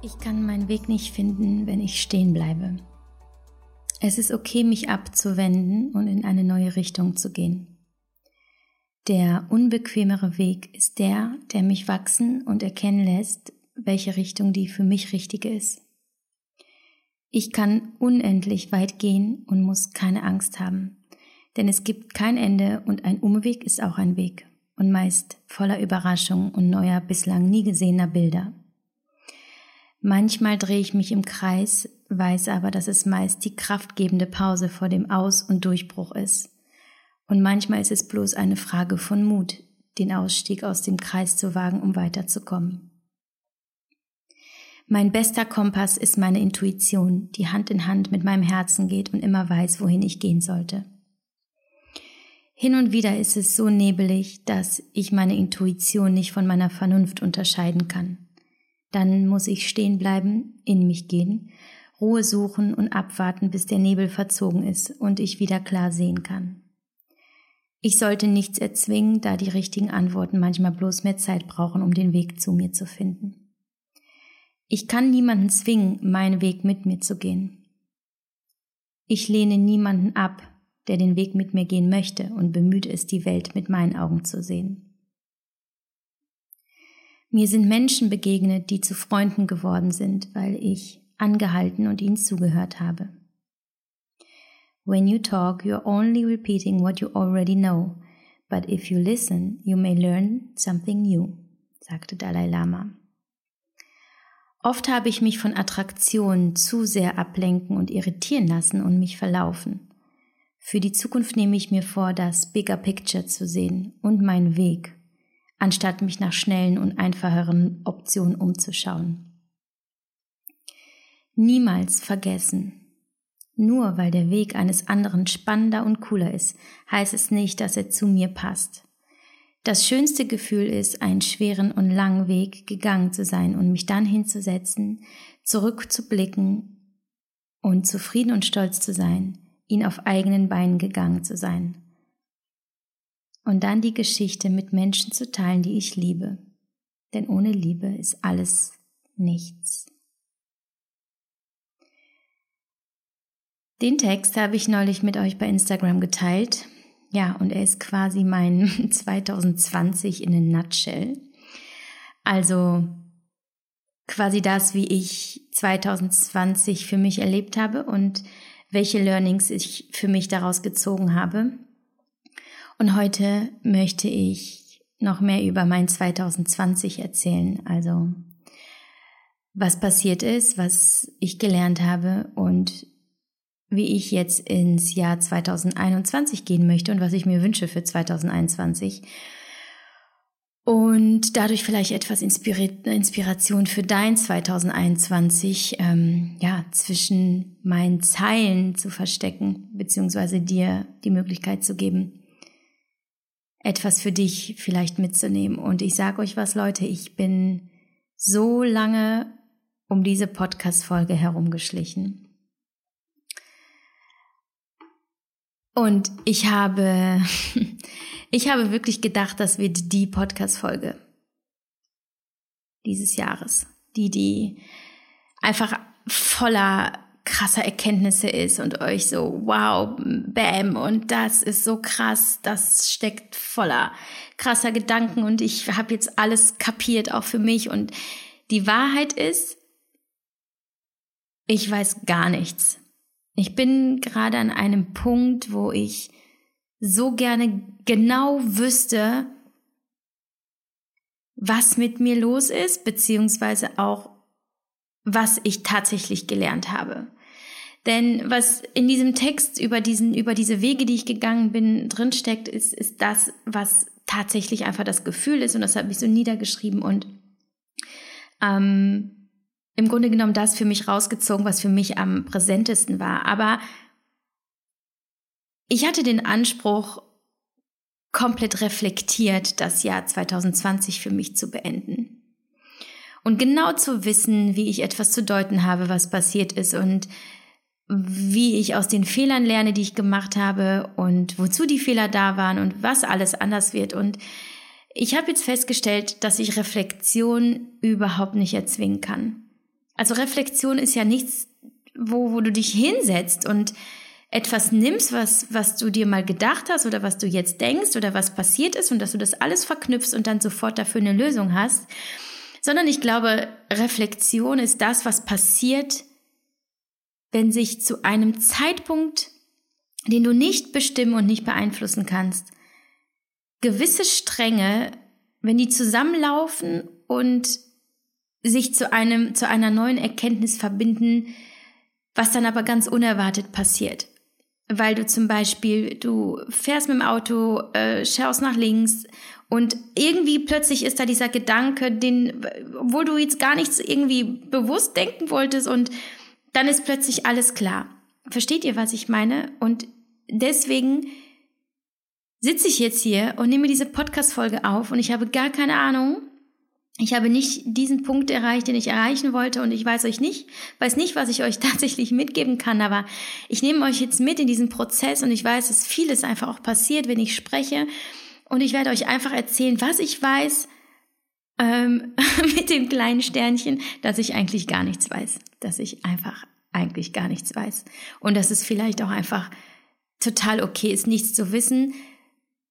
Ich kann meinen Weg nicht finden, wenn ich stehen bleibe. Es ist okay, mich abzuwenden und in eine neue Richtung zu gehen. Der unbequemere Weg ist der, der mich wachsen und erkennen lässt, welche Richtung die für mich richtige ist. Ich kann unendlich weit gehen und muss keine Angst haben, denn es gibt kein Ende und ein Umweg ist auch ein Weg und meist voller Überraschung und neuer, bislang nie gesehener Bilder. Manchmal drehe ich mich im Kreis, weiß aber, dass es meist die kraftgebende Pause vor dem Aus- und Durchbruch ist. Und manchmal ist es bloß eine Frage von Mut, den Ausstieg aus dem Kreis zu wagen, um weiterzukommen. Mein bester Kompass ist meine Intuition, die Hand in Hand mit meinem Herzen geht und immer weiß, wohin ich gehen sollte. Hin und wieder ist es so nebelig, dass ich meine Intuition nicht von meiner Vernunft unterscheiden kann. Dann muss ich stehen bleiben, in mich gehen, Ruhe suchen und abwarten, bis der Nebel verzogen ist und ich wieder klar sehen kann. Ich sollte nichts erzwingen, da die richtigen Antworten manchmal bloß mehr Zeit brauchen, um den Weg zu mir zu finden. Ich kann niemanden zwingen, meinen Weg mit mir zu gehen. Ich lehne niemanden ab, der den Weg mit mir gehen möchte und bemüht ist, die Welt mit meinen Augen zu sehen. Mir sind Menschen begegnet, die zu Freunden geworden sind, weil ich angehalten und ihnen zugehört habe. When you talk, you're only repeating what you already know, but if you listen, you may learn something new, sagte Dalai Lama. Oft habe ich mich von Attraktionen zu sehr ablenken und irritieren lassen und mich verlaufen. Für die Zukunft nehme ich mir vor, das Bigger Picture zu sehen und meinen Weg anstatt mich nach schnellen und einfacheren Optionen umzuschauen. Niemals vergessen. Nur weil der Weg eines anderen spannender und cooler ist, heißt es nicht, dass er zu mir passt. Das schönste Gefühl ist, einen schweren und langen Weg gegangen zu sein und mich dann hinzusetzen, zurückzublicken und zufrieden und stolz zu sein, ihn auf eigenen Beinen gegangen zu sein und dann die Geschichte mit Menschen zu teilen, die ich liebe. Denn ohne Liebe ist alles nichts. Den Text habe ich neulich mit euch bei Instagram geteilt. Ja, und er ist quasi mein 2020 in a nutshell. Also quasi das, wie ich 2020 für mich erlebt habe und welche Learnings ich für mich daraus gezogen habe. Und heute möchte ich noch mehr über mein 2020 erzählen, also was passiert ist, was ich gelernt habe und wie ich jetzt ins Jahr 2021 gehen möchte und was ich mir wünsche für 2021. Und dadurch vielleicht etwas Inspiration für dein 2021, ähm, ja, zwischen meinen Zeilen zu verstecken, beziehungsweise dir die Möglichkeit zu geben, etwas für dich vielleicht mitzunehmen. Und ich sage euch was, Leute, ich bin so lange um diese Podcast-Folge herumgeschlichen. Und ich habe, ich habe wirklich gedacht, das wird die Podcast-Folge dieses Jahres. Die, die einfach voller krasser Erkenntnisse ist und euch so, wow, bam, und das ist so krass, das steckt voller krasser Gedanken und ich habe jetzt alles kapiert, auch für mich. Und die Wahrheit ist, ich weiß gar nichts. Ich bin gerade an einem Punkt, wo ich so gerne genau wüsste, was mit mir los ist, beziehungsweise auch, was ich tatsächlich gelernt habe. Denn was in diesem Text über diesen, über diese Wege, die ich gegangen bin, drinsteckt, ist, ist das, was tatsächlich einfach das Gefühl ist. Und das habe ich so niedergeschrieben und ähm, im Grunde genommen das für mich rausgezogen, was für mich am präsentesten war. Aber ich hatte den Anspruch, komplett reflektiert das Jahr 2020 für mich zu beenden. Und genau zu wissen, wie ich etwas zu deuten habe, was passiert ist und wie ich aus den Fehlern lerne, die ich gemacht habe und wozu die Fehler da waren und was alles anders wird. Und ich habe jetzt festgestellt, dass ich Reflexion überhaupt nicht erzwingen kann. Also Reflexion ist ja nichts, wo, wo du dich hinsetzt und etwas nimmst, was, was du dir mal gedacht hast oder was du jetzt denkst oder was passiert ist und dass du das alles verknüpfst und dann sofort dafür eine Lösung hast, sondern ich glaube, Reflexion ist das, was passiert, wenn sich zu einem Zeitpunkt, den du nicht bestimmen und nicht beeinflussen kannst, gewisse Stränge, wenn die zusammenlaufen und sich zu einem, zu einer neuen Erkenntnis verbinden, was dann aber ganz unerwartet passiert. Weil du zum Beispiel, du fährst mit dem Auto, äh, schaust nach links und irgendwie plötzlich ist da dieser Gedanke, den, obwohl du jetzt gar nichts irgendwie bewusst denken wolltest und dann ist plötzlich alles klar. Versteht ihr, was ich meine? Und deswegen sitze ich jetzt hier und nehme diese Podcast-Folge auf und ich habe gar keine Ahnung. Ich habe nicht diesen Punkt erreicht, den ich erreichen wollte und ich weiß euch nicht, weiß nicht, was ich euch tatsächlich mitgeben kann, aber ich nehme euch jetzt mit in diesen Prozess und ich weiß, dass vieles einfach auch passiert, wenn ich spreche und ich werde euch einfach erzählen, was ich weiß, ähm, mit dem kleinen Sternchen, dass ich eigentlich gar nichts weiß, dass ich einfach eigentlich gar nichts weiß. Und dass es vielleicht auch einfach total okay ist, nichts zu wissen,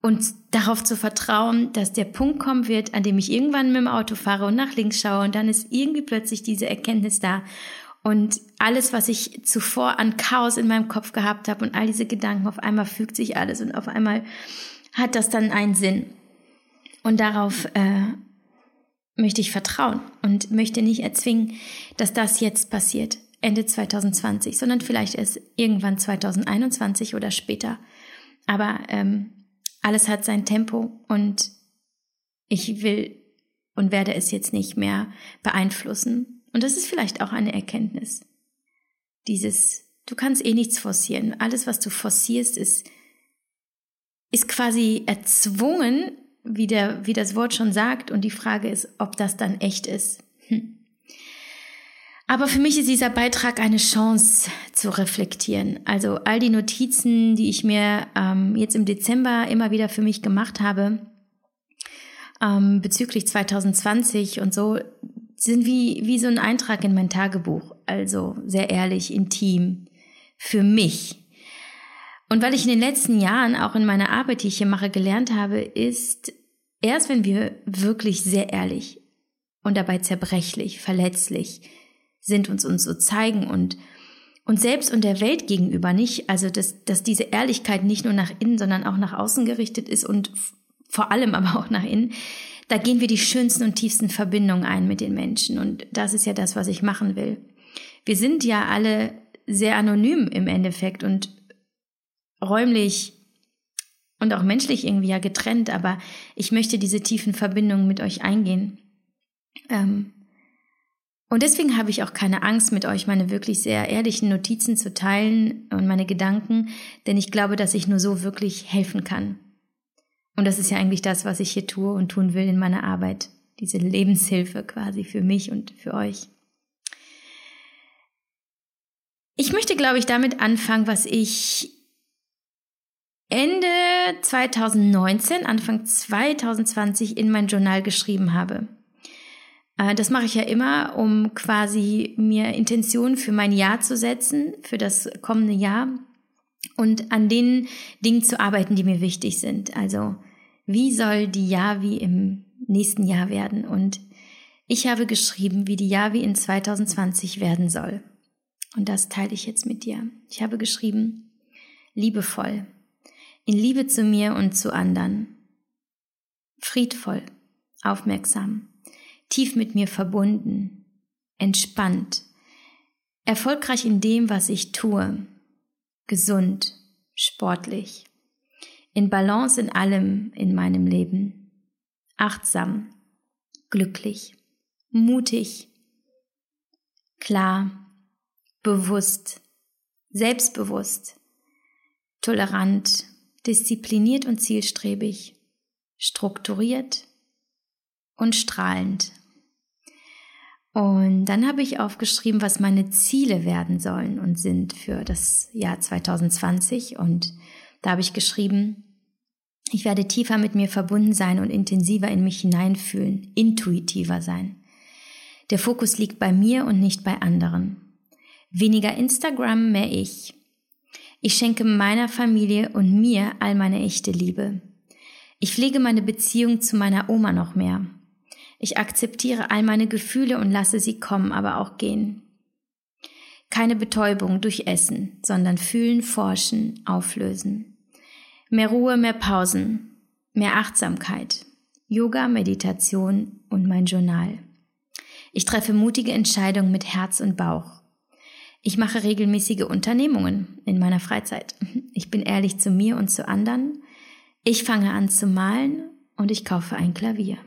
und darauf zu vertrauen, dass der Punkt kommen wird, an dem ich irgendwann mit dem Auto fahre und nach links schaue und dann ist irgendwie plötzlich diese Erkenntnis da. Und alles, was ich zuvor an Chaos in meinem Kopf gehabt habe und all diese Gedanken, auf einmal fügt sich alles und auf einmal hat das dann einen Sinn. Und darauf äh, möchte ich vertrauen und möchte nicht erzwingen, dass das jetzt passiert, Ende 2020, sondern vielleicht erst irgendwann 2021 oder später. Aber ähm, alles hat sein Tempo und ich will und werde es jetzt nicht mehr beeinflussen. Und das ist vielleicht auch eine Erkenntnis. Dieses, du kannst eh nichts forcieren. Alles, was du forcierst, ist, ist quasi erzwungen, wie, der, wie das Wort schon sagt. Und die Frage ist, ob das dann echt ist. Hm. Aber für mich ist dieser Beitrag eine Chance zu reflektieren. Also all die Notizen, die ich mir ähm, jetzt im Dezember immer wieder für mich gemacht habe, ähm, bezüglich 2020 und so, sind wie, wie so ein Eintrag in mein Tagebuch. Also sehr ehrlich, intim, für mich. Und weil ich in den letzten Jahren auch in meiner Arbeit, die ich hier mache, gelernt habe, ist, erst wenn wir wirklich sehr ehrlich und dabei zerbrechlich, verletzlich, sind, uns uns so zeigen und und selbst und der Welt gegenüber nicht, also dass, dass diese Ehrlichkeit nicht nur nach innen, sondern auch nach außen gerichtet ist und vor allem aber auch nach innen, da gehen wir die schönsten und tiefsten Verbindungen ein mit den Menschen. Und das ist ja das, was ich machen will. Wir sind ja alle sehr anonym im Endeffekt und räumlich und auch menschlich irgendwie ja getrennt, aber ich möchte diese tiefen Verbindungen mit euch eingehen. Ähm, und deswegen habe ich auch keine Angst, mit euch meine wirklich sehr ehrlichen Notizen zu teilen und meine Gedanken, denn ich glaube, dass ich nur so wirklich helfen kann. Und das ist ja eigentlich das, was ich hier tue und tun will in meiner Arbeit. Diese Lebenshilfe quasi für mich und für euch. Ich möchte, glaube ich, damit anfangen, was ich Ende 2019, Anfang 2020 in mein Journal geschrieben habe. Äh, das mache ich ja immer, um quasi mir Intentionen für mein Jahr zu setzen, für das kommende Jahr und an den Dingen zu arbeiten, die mir wichtig sind. Also wie soll die Javi im nächsten Jahr werden? Und ich habe geschrieben, wie die Javi in 2020 werden soll. Und das teile ich jetzt mit dir. Ich habe geschrieben, liebevoll, in Liebe zu mir und zu anderen, friedvoll, aufmerksam, tief mit mir verbunden, entspannt, erfolgreich in dem, was ich tue, gesund, sportlich, in Balance in allem in meinem Leben, achtsam, glücklich, mutig, klar, bewusst, selbstbewusst, tolerant, diszipliniert und zielstrebig, strukturiert und strahlend. Und dann habe ich aufgeschrieben, was meine Ziele werden sollen und sind für das Jahr 2020. Und da habe ich geschrieben, ich werde tiefer mit mir verbunden sein und intensiver in mich hineinfühlen, intuitiver sein. Der Fokus liegt bei mir und nicht bei anderen. Weniger Instagram, mehr ich. Ich schenke meiner Familie und mir all meine echte Liebe. Ich pflege meine Beziehung zu meiner Oma noch mehr. Ich akzeptiere all meine Gefühle und lasse sie kommen, aber auch gehen. Keine Betäubung durch Essen, sondern fühlen, forschen, auflösen. Mehr Ruhe, mehr Pausen, mehr Achtsamkeit, Yoga, Meditation und mein Journal. Ich treffe mutige Entscheidungen mit Herz und Bauch. Ich mache regelmäßige Unternehmungen in meiner Freizeit. Ich bin ehrlich zu mir und zu anderen. Ich fange an zu malen und ich kaufe ein Klavier.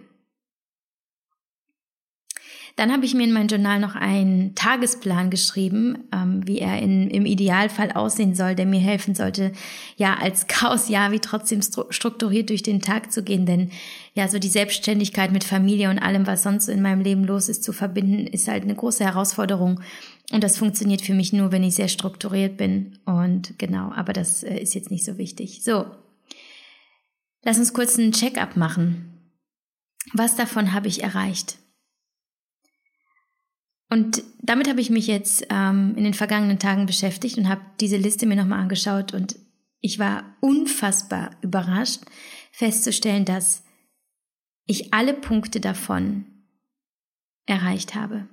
Dann habe ich mir in mein Journal noch einen Tagesplan geschrieben, ähm, wie er in, im Idealfall aussehen soll, der mir helfen sollte, ja, als Chaos-Jahr wie trotzdem strukturiert durch den Tag zu gehen. Denn ja, so die Selbstständigkeit mit Familie und allem, was sonst in meinem Leben los ist, zu verbinden, ist halt eine große Herausforderung. Und das funktioniert für mich nur, wenn ich sehr strukturiert bin. Und genau, aber das äh, ist jetzt nicht so wichtig. So, lass uns kurz einen Check-up machen. Was davon habe ich erreicht? Und damit habe ich mich jetzt ähm, in den vergangenen Tagen beschäftigt und habe diese Liste mir nochmal angeschaut und ich war unfassbar überrascht festzustellen, dass ich alle Punkte davon erreicht habe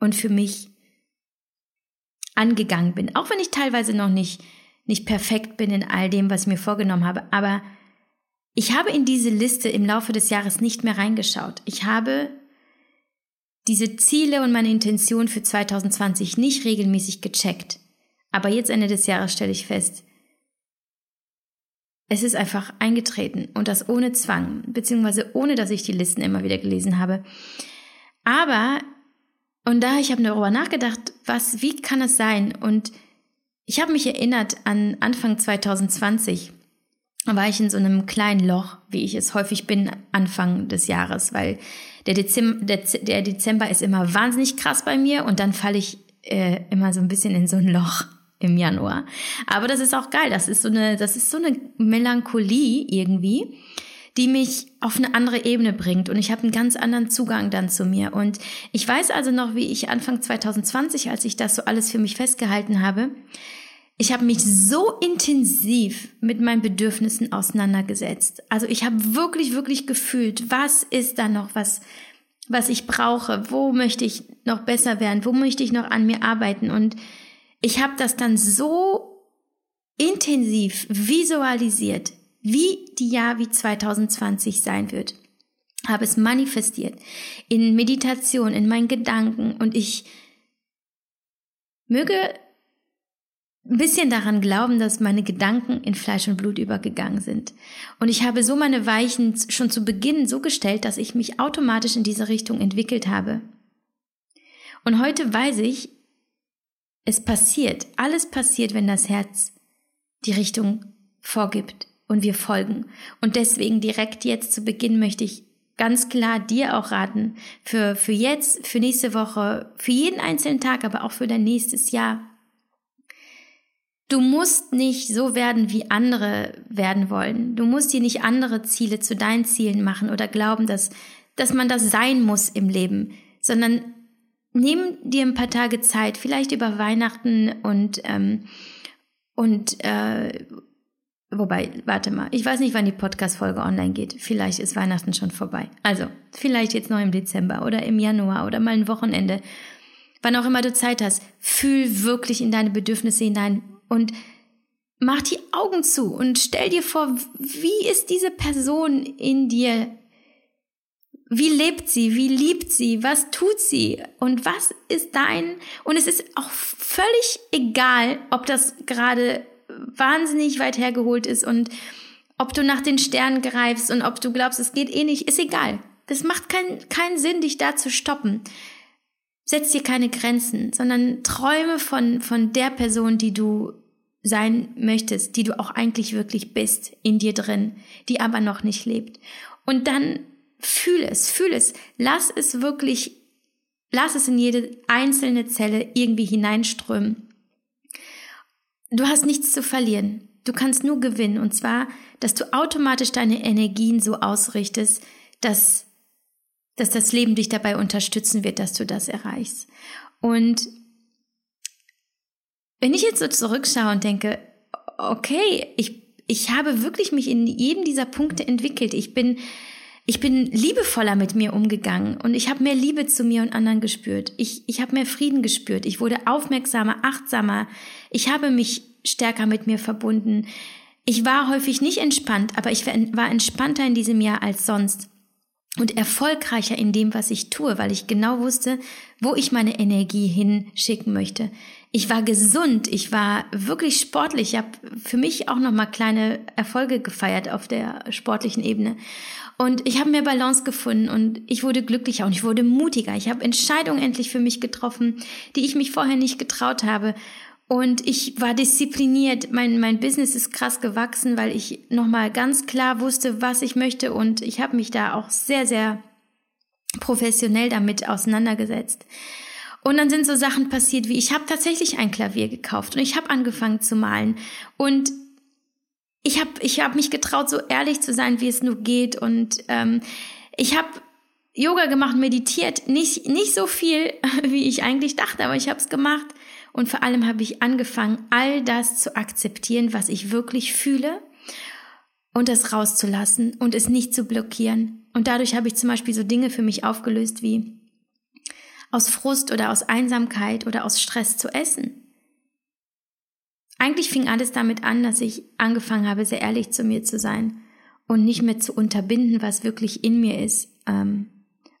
und für mich angegangen bin. Auch wenn ich teilweise noch nicht, nicht perfekt bin in all dem, was ich mir vorgenommen habe. Aber ich habe in diese Liste im Laufe des Jahres nicht mehr reingeschaut. Ich habe diese Ziele und meine Intention für 2020 nicht regelmäßig gecheckt. Aber jetzt Ende des Jahres stelle ich fest, es ist einfach eingetreten und das ohne Zwang, beziehungsweise ohne, dass ich die Listen immer wieder gelesen habe. Aber, und da ich habe darüber nachgedacht, was, wie kann es sein? Und ich habe mich erinnert an Anfang 2020 war ich in so einem kleinen Loch, wie ich es häufig bin, Anfang des Jahres, weil der Dezember, der, der Dezember ist immer wahnsinnig krass bei mir und dann falle ich äh, immer so ein bisschen in so ein Loch im Januar. Aber das ist auch geil. Das ist so eine, das ist so eine Melancholie irgendwie, die mich auf eine andere Ebene bringt und ich habe einen ganz anderen Zugang dann zu mir. Und ich weiß also noch, wie ich Anfang 2020, als ich das so alles für mich festgehalten habe, ich habe mich so intensiv mit meinen Bedürfnissen auseinandergesetzt. Also ich habe wirklich, wirklich gefühlt, was ist da noch, was, was ich brauche, wo möchte ich noch besser werden, wo möchte ich noch an mir arbeiten. Und ich habe das dann so intensiv visualisiert, wie die Jahr wie 2020 sein wird. Habe es manifestiert in Meditation, in meinen Gedanken und ich möge ein bisschen daran glauben, dass meine Gedanken in Fleisch und Blut übergegangen sind. Und ich habe so meine Weichen schon zu Beginn so gestellt, dass ich mich automatisch in diese Richtung entwickelt habe. Und heute weiß ich, es passiert, alles passiert, wenn das Herz die Richtung vorgibt und wir folgen. Und deswegen direkt jetzt zu Beginn möchte ich ganz klar dir auch raten, für, für jetzt, für nächste Woche, für jeden einzelnen Tag, aber auch für dein nächstes Jahr, Du musst nicht so werden, wie andere werden wollen. Du musst dir nicht andere Ziele zu deinen Zielen machen oder glauben, dass, dass man das sein muss im Leben, sondern nimm dir ein paar Tage Zeit, vielleicht über Weihnachten und, ähm, und äh, wobei, warte mal, ich weiß nicht, wann die Podcast-Folge online geht. Vielleicht ist Weihnachten schon vorbei. Also, vielleicht jetzt noch im Dezember oder im Januar oder mal ein Wochenende. Wann auch immer du Zeit hast, fühl wirklich in deine Bedürfnisse hinein und mach die Augen zu und stell dir vor, wie ist diese Person in dir? Wie lebt sie? Wie liebt sie? Was tut sie? Und was ist dein? Und es ist auch völlig egal, ob das gerade wahnsinnig weit hergeholt ist und ob du nach den Sternen greifst und ob du glaubst, es geht eh nicht, ist egal. Das macht keinen keinen Sinn, dich da zu stoppen. Setz dir keine Grenzen, sondern träume von, von der Person, die du sein möchtest, die du auch eigentlich wirklich bist in dir drin, die aber noch nicht lebt. Und dann fühl es, fühl es, lass es wirklich, lass es in jede einzelne Zelle irgendwie hineinströmen. Du hast nichts zu verlieren. Du kannst nur gewinnen. Und zwar, dass du automatisch deine Energien so ausrichtest, dass dass das Leben dich dabei unterstützen wird, dass du das erreichst. Und wenn ich jetzt so zurückschaue und denke, okay, ich, ich habe wirklich mich in jedem dieser Punkte entwickelt. Ich bin, ich bin liebevoller mit mir umgegangen und ich habe mehr Liebe zu mir und anderen gespürt. Ich, ich habe mehr Frieden gespürt. Ich wurde aufmerksamer, achtsamer. Ich habe mich stärker mit mir verbunden. Ich war häufig nicht entspannt, aber ich war entspannter in diesem Jahr als sonst und erfolgreicher in dem, was ich tue, weil ich genau wusste, wo ich meine Energie hinschicken möchte. Ich war gesund, ich war wirklich sportlich. Ich habe für mich auch noch mal kleine Erfolge gefeiert auf der sportlichen Ebene. Und ich habe mehr Balance gefunden und ich wurde glücklicher und ich wurde mutiger. Ich habe Entscheidungen endlich für mich getroffen, die ich mich vorher nicht getraut habe. Und ich war diszipliniert. Mein, mein Business ist krass gewachsen, weil ich nochmal ganz klar wusste, was ich möchte. Und ich habe mich da auch sehr, sehr professionell damit auseinandergesetzt. Und dann sind so Sachen passiert, wie ich habe tatsächlich ein Klavier gekauft und ich habe angefangen zu malen. Und ich habe ich hab mich getraut, so ehrlich zu sein, wie es nur geht. Und ähm, ich habe Yoga gemacht, meditiert. Nicht, nicht so viel, wie ich eigentlich dachte, aber ich habe es gemacht. Und vor allem habe ich angefangen, all das zu akzeptieren, was ich wirklich fühle und es rauszulassen und es nicht zu blockieren. Und dadurch habe ich zum Beispiel so Dinge für mich aufgelöst wie aus Frust oder aus Einsamkeit oder aus Stress zu essen. Eigentlich fing alles damit an, dass ich angefangen habe, sehr ehrlich zu mir zu sein und nicht mehr zu unterbinden, was wirklich in mir ist. Ähm,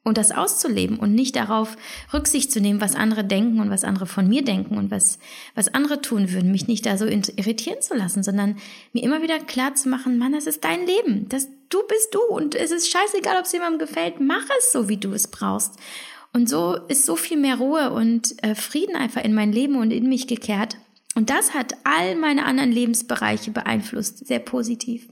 und das auszuleben und nicht darauf Rücksicht zu nehmen, was andere denken und was andere von mir denken und was, was andere tun würden, mich nicht da so irritieren zu lassen, sondern mir immer wieder klar zu machen, Mann, das ist dein Leben, das, du bist du und es ist scheißegal, ob es jemandem gefällt, mach es so, wie du es brauchst. Und so ist so viel mehr Ruhe und äh, Frieden einfach in mein Leben und in mich gekehrt. Und das hat all meine anderen Lebensbereiche beeinflusst, sehr positiv.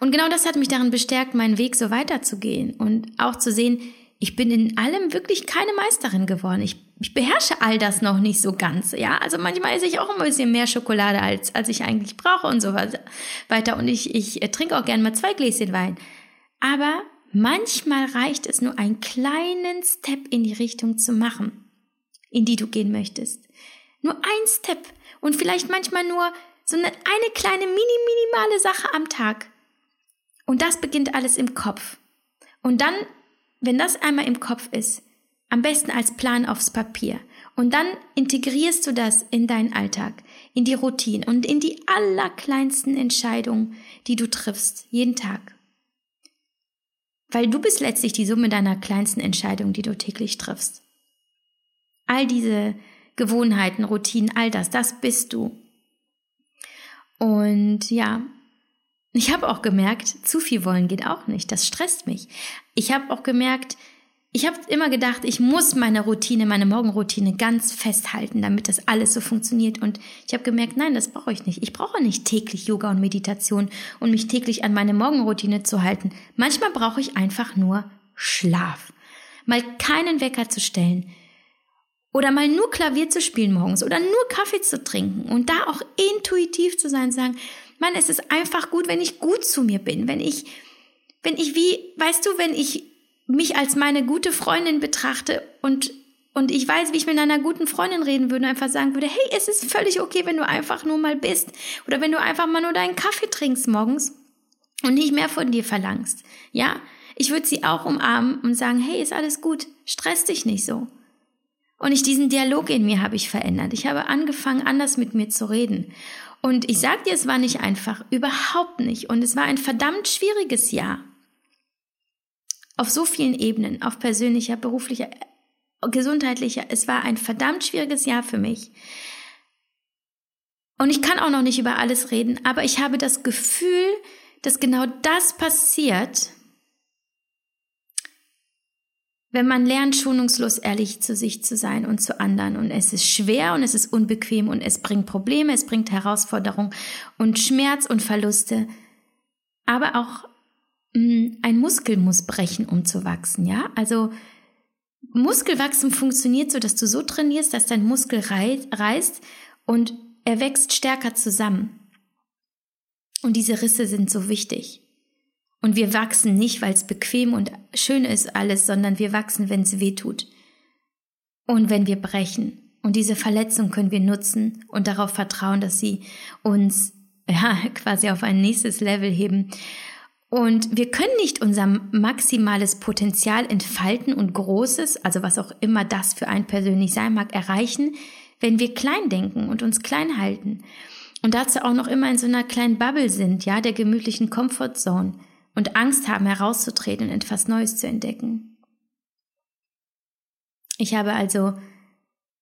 Und genau das hat mich darin bestärkt, meinen Weg so weiterzugehen und auch zu sehen, ich bin in allem wirklich keine Meisterin geworden. Ich, ich beherrsche all das noch nicht so ganz. Ja, also manchmal esse ich auch ein bisschen mehr Schokolade, als, als ich eigentlich brauche und so weiter. Und ich, ich trinke auch gerne mal zwei Gläschen Wein. Aber manchmal reicht es nur einen kleinen Step in die Richtung zu machen, in die du gehen möchtest. Nur ein Step und vielleicht manchmal nur so eine, eine kleine mini minimale Sache am Tag. Und das beginnt alles im Kopf. Und dann, wenn das einmal im Kopf ist, am besten als Plan aufs Papier. Und dann integrierst du das in deinen Alltag, in die Routine und in die allerkleinsten Entscheidungen, die du triffst, jeden Tag. Weil du bist letztlich die Summe deiner kleinsten Entscheidungen, die du täglich triffst. All diese Gewohnheiten, Routinen, all das, das bist du. Und ja, ich habe auch gemerkt, zu viel wollen geht auch nicht. Das stresst mich. Ich habe auch gemerkt, ich habe immer gedacht, ich muss meine Routine, meine Morgenroutine ganz festhalten, damit das alles so funktioniert. Und ich habe gemerkt, nein, das brauche ich nicht. Ich brauche nicht täglich Yoga und Meditation und mich täglich an meine Morgenroutine zu halten. Manchmal brauche ich einfach nur Schlaf. Mal keinen Wecker zu stellen. Oder mal nur Klavier zu spielen morgens oder nur Kaffee zu trinken und da auch intuitiv zu sein, sagen, Mann, es ist einfach gut, wenn ich gut zu mir bin, wenn ich, wenn ich wie, weißt du, wenn ich mich als meine gute Freundin betrachte und und ich weiß, wie ich mit einer guten Freundin reden würde, einfach sagen würde, hey, es ist völlig okay, wenn du einfach nur mal bist oder wenn du einfach mal nur deinen Kaffee trinkst morgens und nicht mehr von dir verlangst. Ja, ich würde sie auch umarmen und sagen, hey, ist alles gut, stress dich nicht so. Und ich diesen Dialog in mir habe ich verändert. Ich habe angefangen, anders mit mir zu reden. Und ich sag dir, es war nicht einfach, überhaupt nicht. Und es war ein verdammt schwieriges Jahr. Auf so vielen Ebenen, auf persönlicher, beruflicher, gesundheitlicher. Es war ein verdammt schwieriges Jahr für mich. Und ich kann auch noch nicht über alles reden, aber ich habe das Gefühl, dass genau das passiert, wenn man lernt, schonungslos ehrlich zu sich zu sein und zu anderen. Und es ist schwer und es ist unbequem und es bringt Probleme, es bringt Herausforderungen und Schmerz und Verluste. Aber auch ein Muskel muss brechen, um zu wachsen, ja? Also Muskelwachstum funktioniert so, dass du so trainierst, dass dein Muskel reißt und er wächst stärker zusammen. Und diese Risse sind so wichtig. Und wir wachsen nicht, weil es bequem und schön ist alles, sondern wir wachsen, wenn es weh tut. Und wenn wir brechen. Und diese Verletzung können wir nutzen und darauf vertrauen, dass sie uns ja, quasi auf ein nächstes Level heben. Und wir können nicht unser maximales Potenzial entfalten und Großes, also was auch immer das für ein persönlich sein mag, erreichen, wenn wir klein denken und uns klein halten. Und dazu auch noch immer in so einer kleinen Bubble sind, ja, der gemütlichen Comfortzone und Angst haben, herauszutreten und etwas Neues zu entdecken. Ich habe also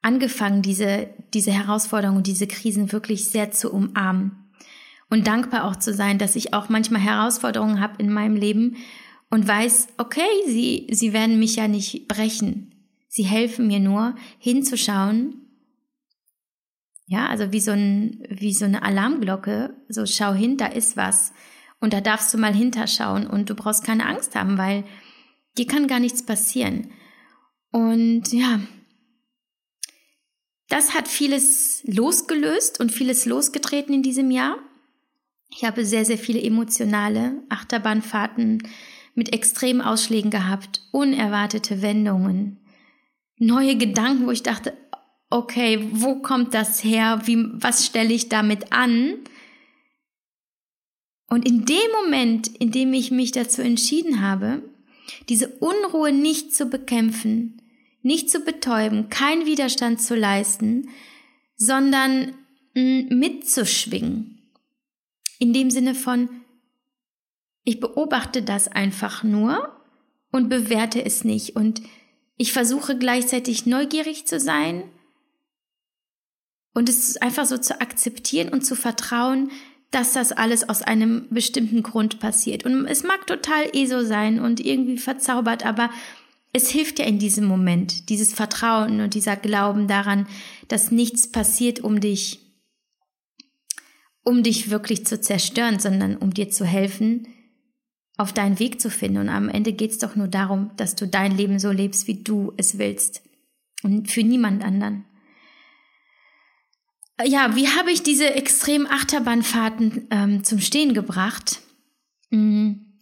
angefangen, diese, diese Herausforderungen und diese Krisen wirklich sehr zu umarmen und dankbar auch zu sein, dass ich auch manchmal Herausforderungen habe in meinem Leben und weiß, okay, sie, sie werden mich ja nicht brechen. Sie helfen mir nur hinzuschauen. Ja, also wie so, ein, wie so eine Alarmglocke. So schau hin, da ist was. Und da darfst du mal hinterschauen und du brauchst keine Angst haben, weil dir kann gar nichts passieren. Und ja, das hat vieles losgelöst und vieles losgetreten in diesem Jahr. Ich habe sehr, sehr viele emotionale Achterbahnfahrten mit extremen Ausschlägen gehabt, unerwartete Wendungen, neue Gedanken, wo ich dachte, okay, wo kommt das her? Wie, was stelle ich damit an? Und in dem Moment, in dem ich mich dazu entschieden habe, diese Unruhe nicht zu bekämpfen, nicht zu betäuben, keinen Widerstand zu leisten, sondern mm, mitzuschwingen. In dem Sinne von, ich beobachte das einfach nur und bewerte es nicht und ich versuche gleichzeitig neugierig zu sein und es einfach so zu akzeptieren und zu vertrauen, dass das alles aus einem bestimmten Grund passiert. Und es mag total eh so sein und irgendwie verzaubert, aber es hilft ja in diesem Moment, dieses Vertrauen und dieser Glauben daran, dass nichts passiert, um dich, um dich wirklich zu zerstören, sondern um dir zu helfen, auf deinen Weg zu finden. Und am Ende geht es doch nur darum, dass du dein Leben so lebst, wie du es willst. Und für niemand anderen ja, wie habe ich diese extremen Achterbahnfahrten ähm, zum Stehen gebracht? Mhm.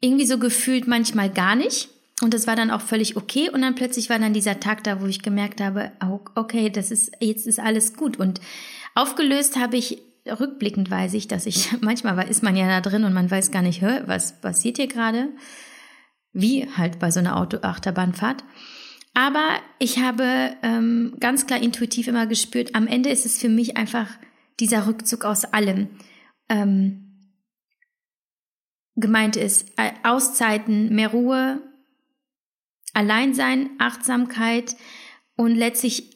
Irgendwie so gefühlt manchmal gar nicht. Und das war dann auch völlig okay. Und dann plötzlich war dann dieser Tag da, wo ich gemerkt habe, okay, das ist, jetzt ist alles gut. Und aufgelöst habe ich, rückblickend weiß ich, dass ich, manchmal ist man ja da drin und man weiß gar nicht, was passiert hier gerade? Wie halt bei so einer Auto-Achterbahnfahrt. Aber ich habe ähm, ganz klar intuitiv immer gespürt, am Ende ist es für mich einfach dieser Rückzug aus allem. Ähm, gemeint ist äh, Auszeiten, mehr Ruhe, Alleinsein, Achtsamkeit und letztlich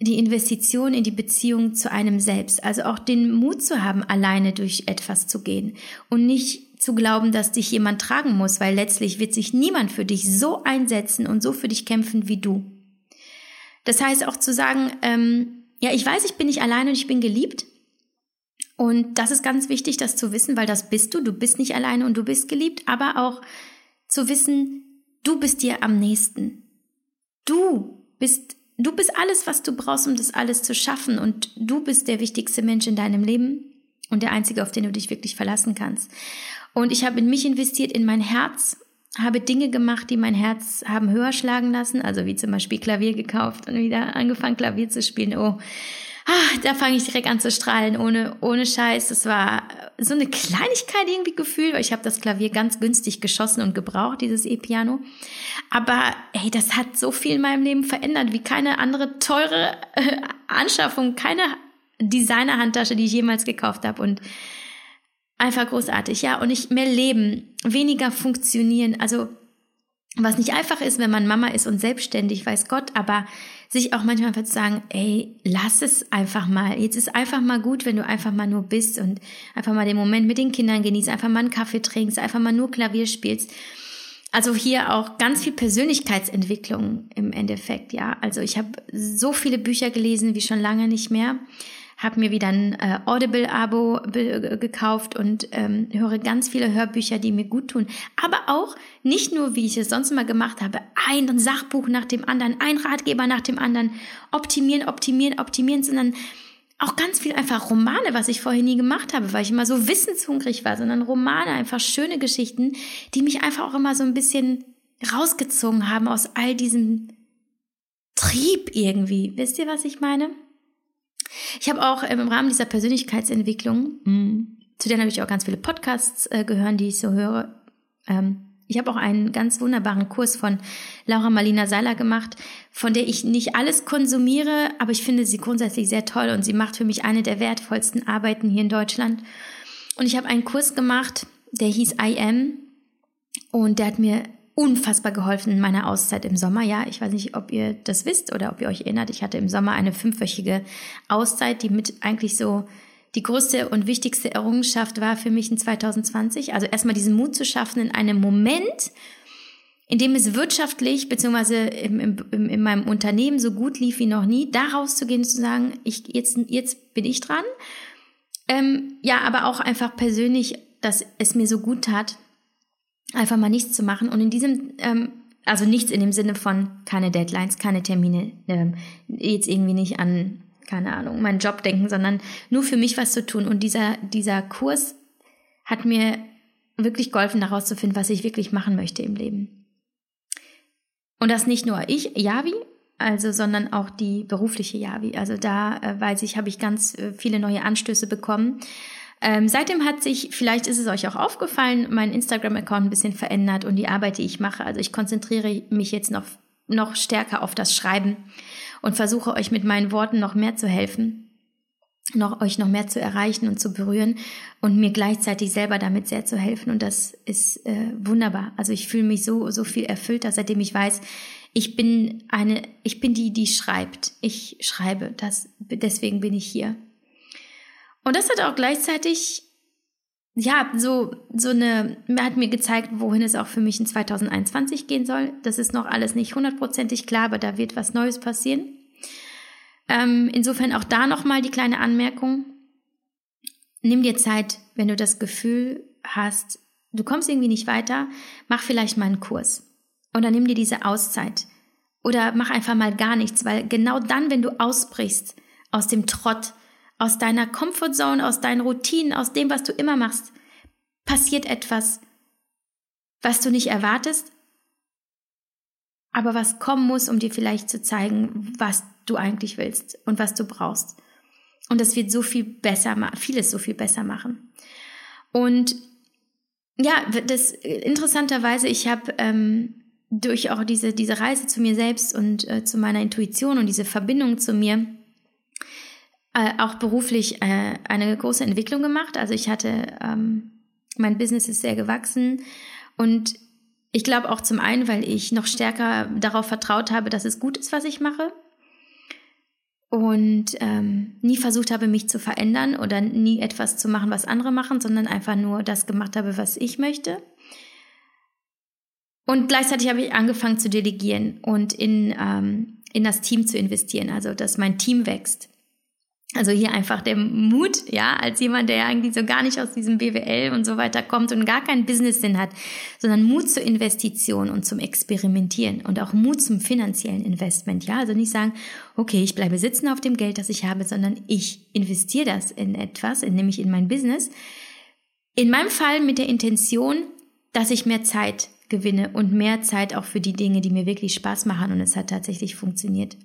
die Investition in die Beziehung zu einem selbst. Also auch den Mut zu haben, alleine durch etwas zu gehen und nicht zu glauben, dass dich jemand tragen muss, weil letztlich wird sich niemand für dich so einsetzen und so für dich kämpfen wie du. Das heißt auch zu sagen, ähm, ja, ich weiß, ich bin nicht alleine und ich bin geliebt. Und das ist ganz wichtig, das zu wissen, weil das bist du. Du bist nicht alleine und du bist geliebt, aber auch zu wissen, du bist dir am nächsten. Du bist, du bist alles, was du brauchst, um das alles zu schaffen. Und du bist der wichtigste Mensch in deinem Leben und der einzige, auf den du dich wirklich verlassen kannst. Und ich habe in mich investiert, in mein Herz, habe Dinge gemacht, die mein Herz haben höher schlagen lassen, also wie zum Beispiel Klavier gekauft und wieder angefangen, Klavier zu spielen. Oh, ah, da fange ich direkt an zu strahlen, ohne, ohne Scheiß. Das war so eine Kleinigkeit irgendwie gefühlt, weil ich habe das Klavier ganz günstig geschossen und gebraucht, dieses E-Piano. Aber hey, das hat so viel in meinem Leben verändert, wie keine andere teure äh, Anschaffung, keine Designer-Handtasche, die ich jemals gekauft habe. Und einfach großartig, ja. Und nicht mehr leben, weniger funktionieren. Also, was nicht einfach ist, wenn man Mama ist und selbstständig, weiß Gott, aber sich auch manchmal einfach zu sagen, ey, lass es einfach mal. Jetzt ist einfach mal gut, wenn du einfach mal nur bist und einfach mal den Moment mit den Kindern genießt, einfach mal einen Kaffee trinkst, einfach mal nur Klavier spielst. Also hier auch ganz viel Persönlichkeitsentwicklung im Endeffekt, ja. Also ich habe so viele Bücher gelesen wie schon lange nicht mehr habe mir wieder ein äh, Audible-Abo gekauft und ähm, höre ganz viele Hörbücher, die mir gut tun. Aber auch nicht nur, wie ich es sonst immer gemacht habe, ein Sachbuch nach dem anderen, ein Ratgeber nach dem anderen, optimieren, optimieren, optimieren, sondern auch ganz viel einfach Romane, was ich vorher nie gemacht habe, weil ich immer so wissenshungrig war, sondern Romane, einfach schöne Geschichten, die mich einfach auch immer so ein bisschen rausgezogen haben aus all diesem Trieb irgendwie. Wisst ihr, was ich meine? Ich habe auch im Rahmen dieser Persönlichkeitsentwicklung, hm, zu denen habe ich auch ganz viele Podcasts äh, gehört, die ich so höre. Ähm, ich habe auch einen ganz wunderbaren Kurs von Laura Marlina Seiler gemacht, von der ich nicht alles konsumiere, aber ich finde sie grundsätzlich sehr toll und sie macht für mich eine der wertvollsten Arbeiten hier in Deutschland. Und ich habe einen Kurs gemacht, der hieß I Am und der hat mir unfassbar geholfen in meiner Auszeit im Sommer. Ja, ich weiß nicht, ob ihr das wisst oder ob ihr euch erinnert. Ich hatte im Sommer eine fünfwöchige Auszeit, die mit eigentlich so die größte und wichtigste Errungenschaft war für mich in 2020. Also erstmal diesen Mut zu schaffen in einem Moment, in dem es wirtschaftlich beziehungsweise in meinem Unternehmen so gut lief wie noch nie, da rauszugehen zu sagen, ich, jetzt, jetzt bin ich dran. Ähm, ja, aber auch einfach persönlich, dass es mir so gut tat, einfach mal nichts zu machen. Und in diesem, ähm, also nichts in dem Sinne von keine Deadlines, keine Termine, ähm, jetzt irgendwie nicht an, keine Ahnung, meinen Job denken, sondern nur für mich was zu tun. Und dieser, dieser Kurs hat mir wirklich geholfen, daraus zu finden, was ich wirklich machen möchte im Leben. Und das nicht nur ich, Yavi, also, sondern auch die berufliche Yavi. Also da äh, weiß ich, habe ich ganz äh, viele neue Anstöße bekommen. Ähm, seitdem hat sich, vielleicht ist es euch auch aufgefallen, mein Instagram-Account ein bisschen verändert und die Arbeit, die ich mache. Also ich konzentriere mich jetzt noch, noch stärker auf das Schreiben und versuche euch mit meinen Worten noch mehr zu helfen, noch, euch noch mehr zu erreichen und zu berühren und mir gleichzeitig selber damit sehr zu helfen. Und das ist äh, wunderbar. Also ich fühle mich so, so viel erfüllter, seitdem ich weiß, ich bin eine, ich bin die, die schreibt. Ich schreibe. Das, deswegen bin ich hier. Und das hat auch gleichzeitig, ja, so, so eine, hat mir gezeigt, wohin es auch für mich in 2021 gehen soll. Das ist noch alles nicht hundertprozentig klar, aber da wird was Neues passieren. Ähm, insofern auch da nochmal die kleine Anmerkung. Nimm dir Zeit, wenn du das Gefühl hast, du kommst irgendwie nicht weiter, mach vielleicht mal einen Kurs. Oder nimm dir diese Auszeit. Oder mach einfach mal gar nichts, weil genau dann, wenn du ausbrichst aus dem Trott, aus deiner Comfortzone, aus deinen Routinen, aus dem, was du immer machst, passiert etwas, was du nicht erwartest, aber was kommen muss, um dir vielleicht zu zeigen, was du eigentlich willst und was du brauchst. Und das wird so viel besser, vieles so viel besser machen. Und ja, das interessanterweise, ich habe ähm, durch auch diese diese Reise zu mir selbst und äh, zu meiner Intuition und diese Verbindung zu mir äh, auch beruflich äh, eine große Entwicklung gemacht. Also ich hatte, ähm, mein Business ist sehr gewachsen und ich glaube auch zum einen, weil ich noch stärker darauf vertraut habe, dass es gut ist, was ich mache und ähm, nie versucht habe, mich zu verändern oder nie etwas zu machen, was andere machen, sondern einfach nur das gemacht habe, was ich möchte. Und gleichzeitig habe ich angefangen zu delegieren und in, ähm, in das Team zu investieren, also dass mein Team wächst. Also hier einfach der Mut, ja, als jemand, der eigentlich so gar nicht aus diesem BWL und so weiter kommt und gar keinen Business-Sinn hat, sondern Mut zur Investition und zum Experimentieren und auch Mut zum finanziellen Investment, ja. Also nicht sagen, okay, ich bleibe sitzen auf dem Geld, das ich habe, sondern ich investiere das in etwas, nämlich in mein Business. In meinem Fall mit der Intention, dass ich mehr Zeit gewinne und mehr Zeit auch für die Dinge, die mir wirklich Spaß machen und es hat tatsächlich funktioniert.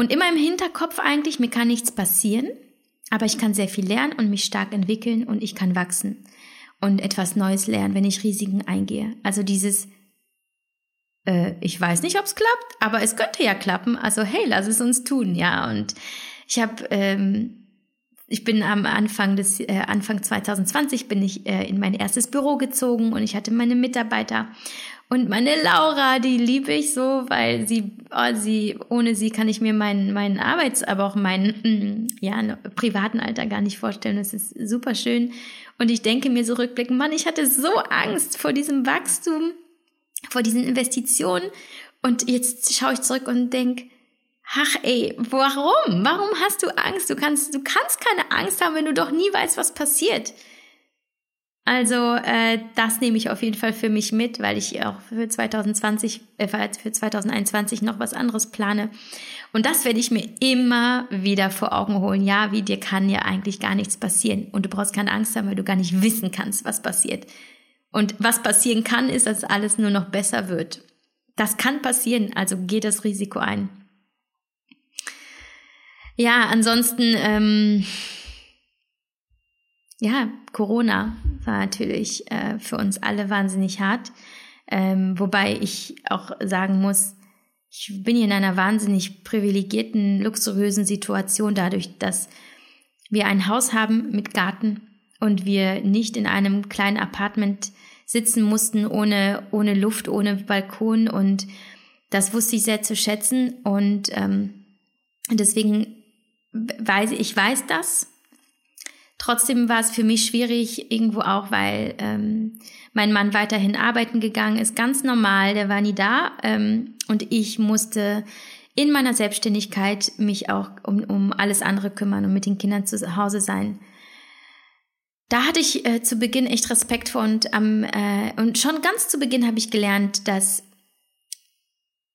Und immer im Hinterkopf eigentlich, mir kann nichts passieren, aber ich kann sehr viel lernen und mich stark entwickeln und ich kann wachsen und etwas Neues lernen, wenn ich Risiken eingehe. Also dieses, äh, ich weiß nicht, ob es klappt, aber es könnte ja klappen. Also hey, lass es uns tun, ja. Und ich habe, ähm, ich bin am Anfang des äh, Anfang 2020 bin ich äh, in mein erstes Büro gezogen und ich hatte meine Mitarbeiter und meine Laura, die liebe ich so, weil sie, oh, sie, ohne sie kann ich mir meinen, meinen Arbeits-, aber auch meinen, ja, privaten Alter gar nicht vorstellen. Das ist super schön. Und ich denke mir so rückblickend, Mann, ich hatte so Angst vor diesem Wachstum, vor diesen Investitionen. Und jetzt schaue ich zurück und denke, ach ey, warum? Warum hast du Angst? Du kannst, du kannst keine Angst haben, wenn du doch nie weißt, was passiert. Also äh, das nehme ich auf jeden Fall für mich mit, weil ich auch für 2020, äh, für 2021 noch was anderes plane. Und das werde ich mir immer wieder vor Augen holen. Ja, wie dir kann ja eigentlich gar nichts passieren. Und du brauchst keine Angst haben, weil du gar nicht wissen kannst, was passiert. Und was passieren kann, ist, dass alles nur noch besser wird. Das kann passieren, also geh das Risiko ein. Ja, ansonsten, ähm, ja, Corona war natürlich äh, für uns alle wahnsinnig hart. Ähm, wobei ich auch sagen muss, ich bin hier in einer wahnsinnig privilegierten, luxuriösen Situation dadurch, dass wir ein Haus haben mit Garten und wir nicht in einem kleinen Apartment sitzen mussten ohne, ohne Luft, ohne Balkon. Und das wusste ich sehr zu schätzen. Und ähm, deswegen weiß ich weiß das Trotzdem war es für mich schwierig, irgendwo auch, weil ähm, mein Mann weiterhin arbeiten gegangen ist, ganz normal, der war nie da ähm, und ich musste in meiner Selbstständigkeit mich auch um, um alles andere kümmern und mit den Kindern zu Hause sein. Da hatte ich äh, zu Beginn echt Respekt vor und, ähm, äh, und schon ganz zu Beginn habe ich gelernt, dass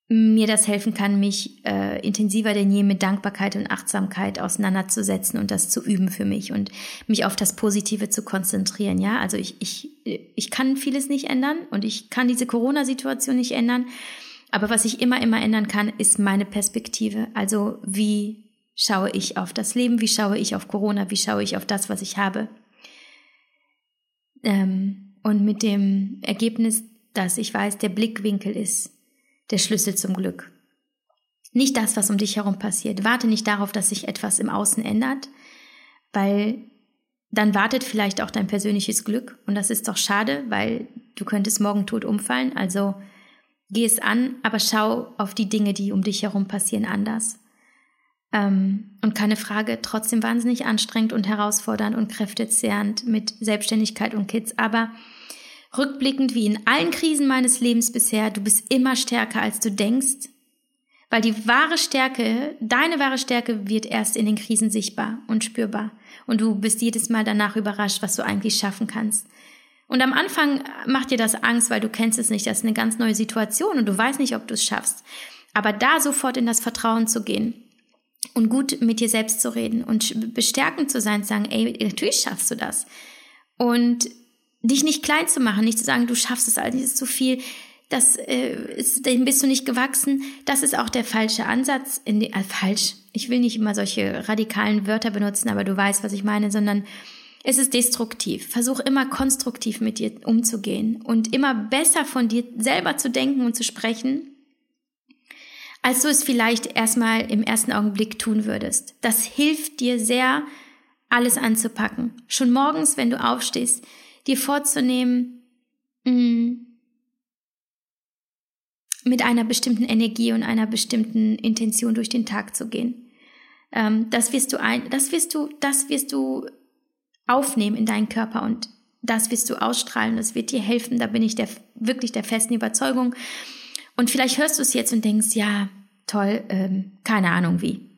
mir das helfen kann, mich äh, intensiver denn je mit Dankbarkeit und Achtsamkeit auseinanderzusetzen und das zu üben für mich und mich auf das Positive zu konzentrieren. Ja, also ich, ich, ich kann vieles nicht ändern und ich kann diese Corona-Situation nicht ändern. Aber was ich immer, immer ändern kann, ist meine Perspektive. Also wie schaue ich auf das Leben? Wie schaue ich auf Corona? Wie schaue ich auf das, was ich habe? Ähm, und mit dem Ergebnis, dass ich weiß, der Blickwinkel ist der Schlüssel zum Glück. Nicht das, was um dich herum passiert. Warte nicht darauf, dass sich etwas im Außen ändert, weil dann wartet vielleicht auch dein persönliches Glück. Und das ist doch schade, weil du könntest morgen tot umfallen. Also geh es an, aber schau auf die Dinge, die um dich herum passieren, anders. Ähm, und keine Frage, trotzdem wahnsinnig anstrengend und herausfordernd und kräftezehrend mit Selbstständigkeit und Kids. Aber Rückblickend wie in allen Krisen meines Lebens bisher, du bist immer stärker, als du denkst, weil die wahre Stärke, deine wahre Stärke wird erst in den Krisen sichtbar und spürbar. Und du bist jedes Mal danach überrascht, was du eigentlich schaffen kannst. Und am Anfang macht dir das Angst, weil du kennst es nicht. Das ist eine ganz neue Situation und du weißt nicht, ob du es schaffst. Aber da sofort in das Vertrauen zu gehen und gut mit dir selbst zu reden und bestärkend zu sein, zu sagen, ey, natürlich schaffst du das. Und dich nicht klein zu machen, nicht zu sagen, du schaffst es alles, ist zu viel, das äh, ist, dem bist du nicht gewachsen. Das ist auch der falsche Ansatz. In die, äh, falsch. Ich will nicht immer solche radikalen Wörter benutzen, aber du weißt, was ich meine, sondern es ist destruktiv. Versuch immer konstruktiv mit dir umzugehen und immer besser von dir selber zu denken und zu sprechen, als du es vielleicht erstmal im ersten Augenblick tun würdest. Das hilft dir sehr, alles anzupacken. Schon morgens, wenn du aufstehst, dir vorzunehmen, mm, mit einer bestimmten Energie und einer bestimmten Intention durch den Tag zu gehen. Ähm, das wirst du ein, das wirst du, das wirst du aufnehmen in deinen Körper und das wirst du ausstrahlen. Das wird dir helfen. Da bin ich der, wirklich der festen Überzeugung. Und vielleicht hörst du es jetzt und denkst, ja, toll, ähm, keine Ahnung wie.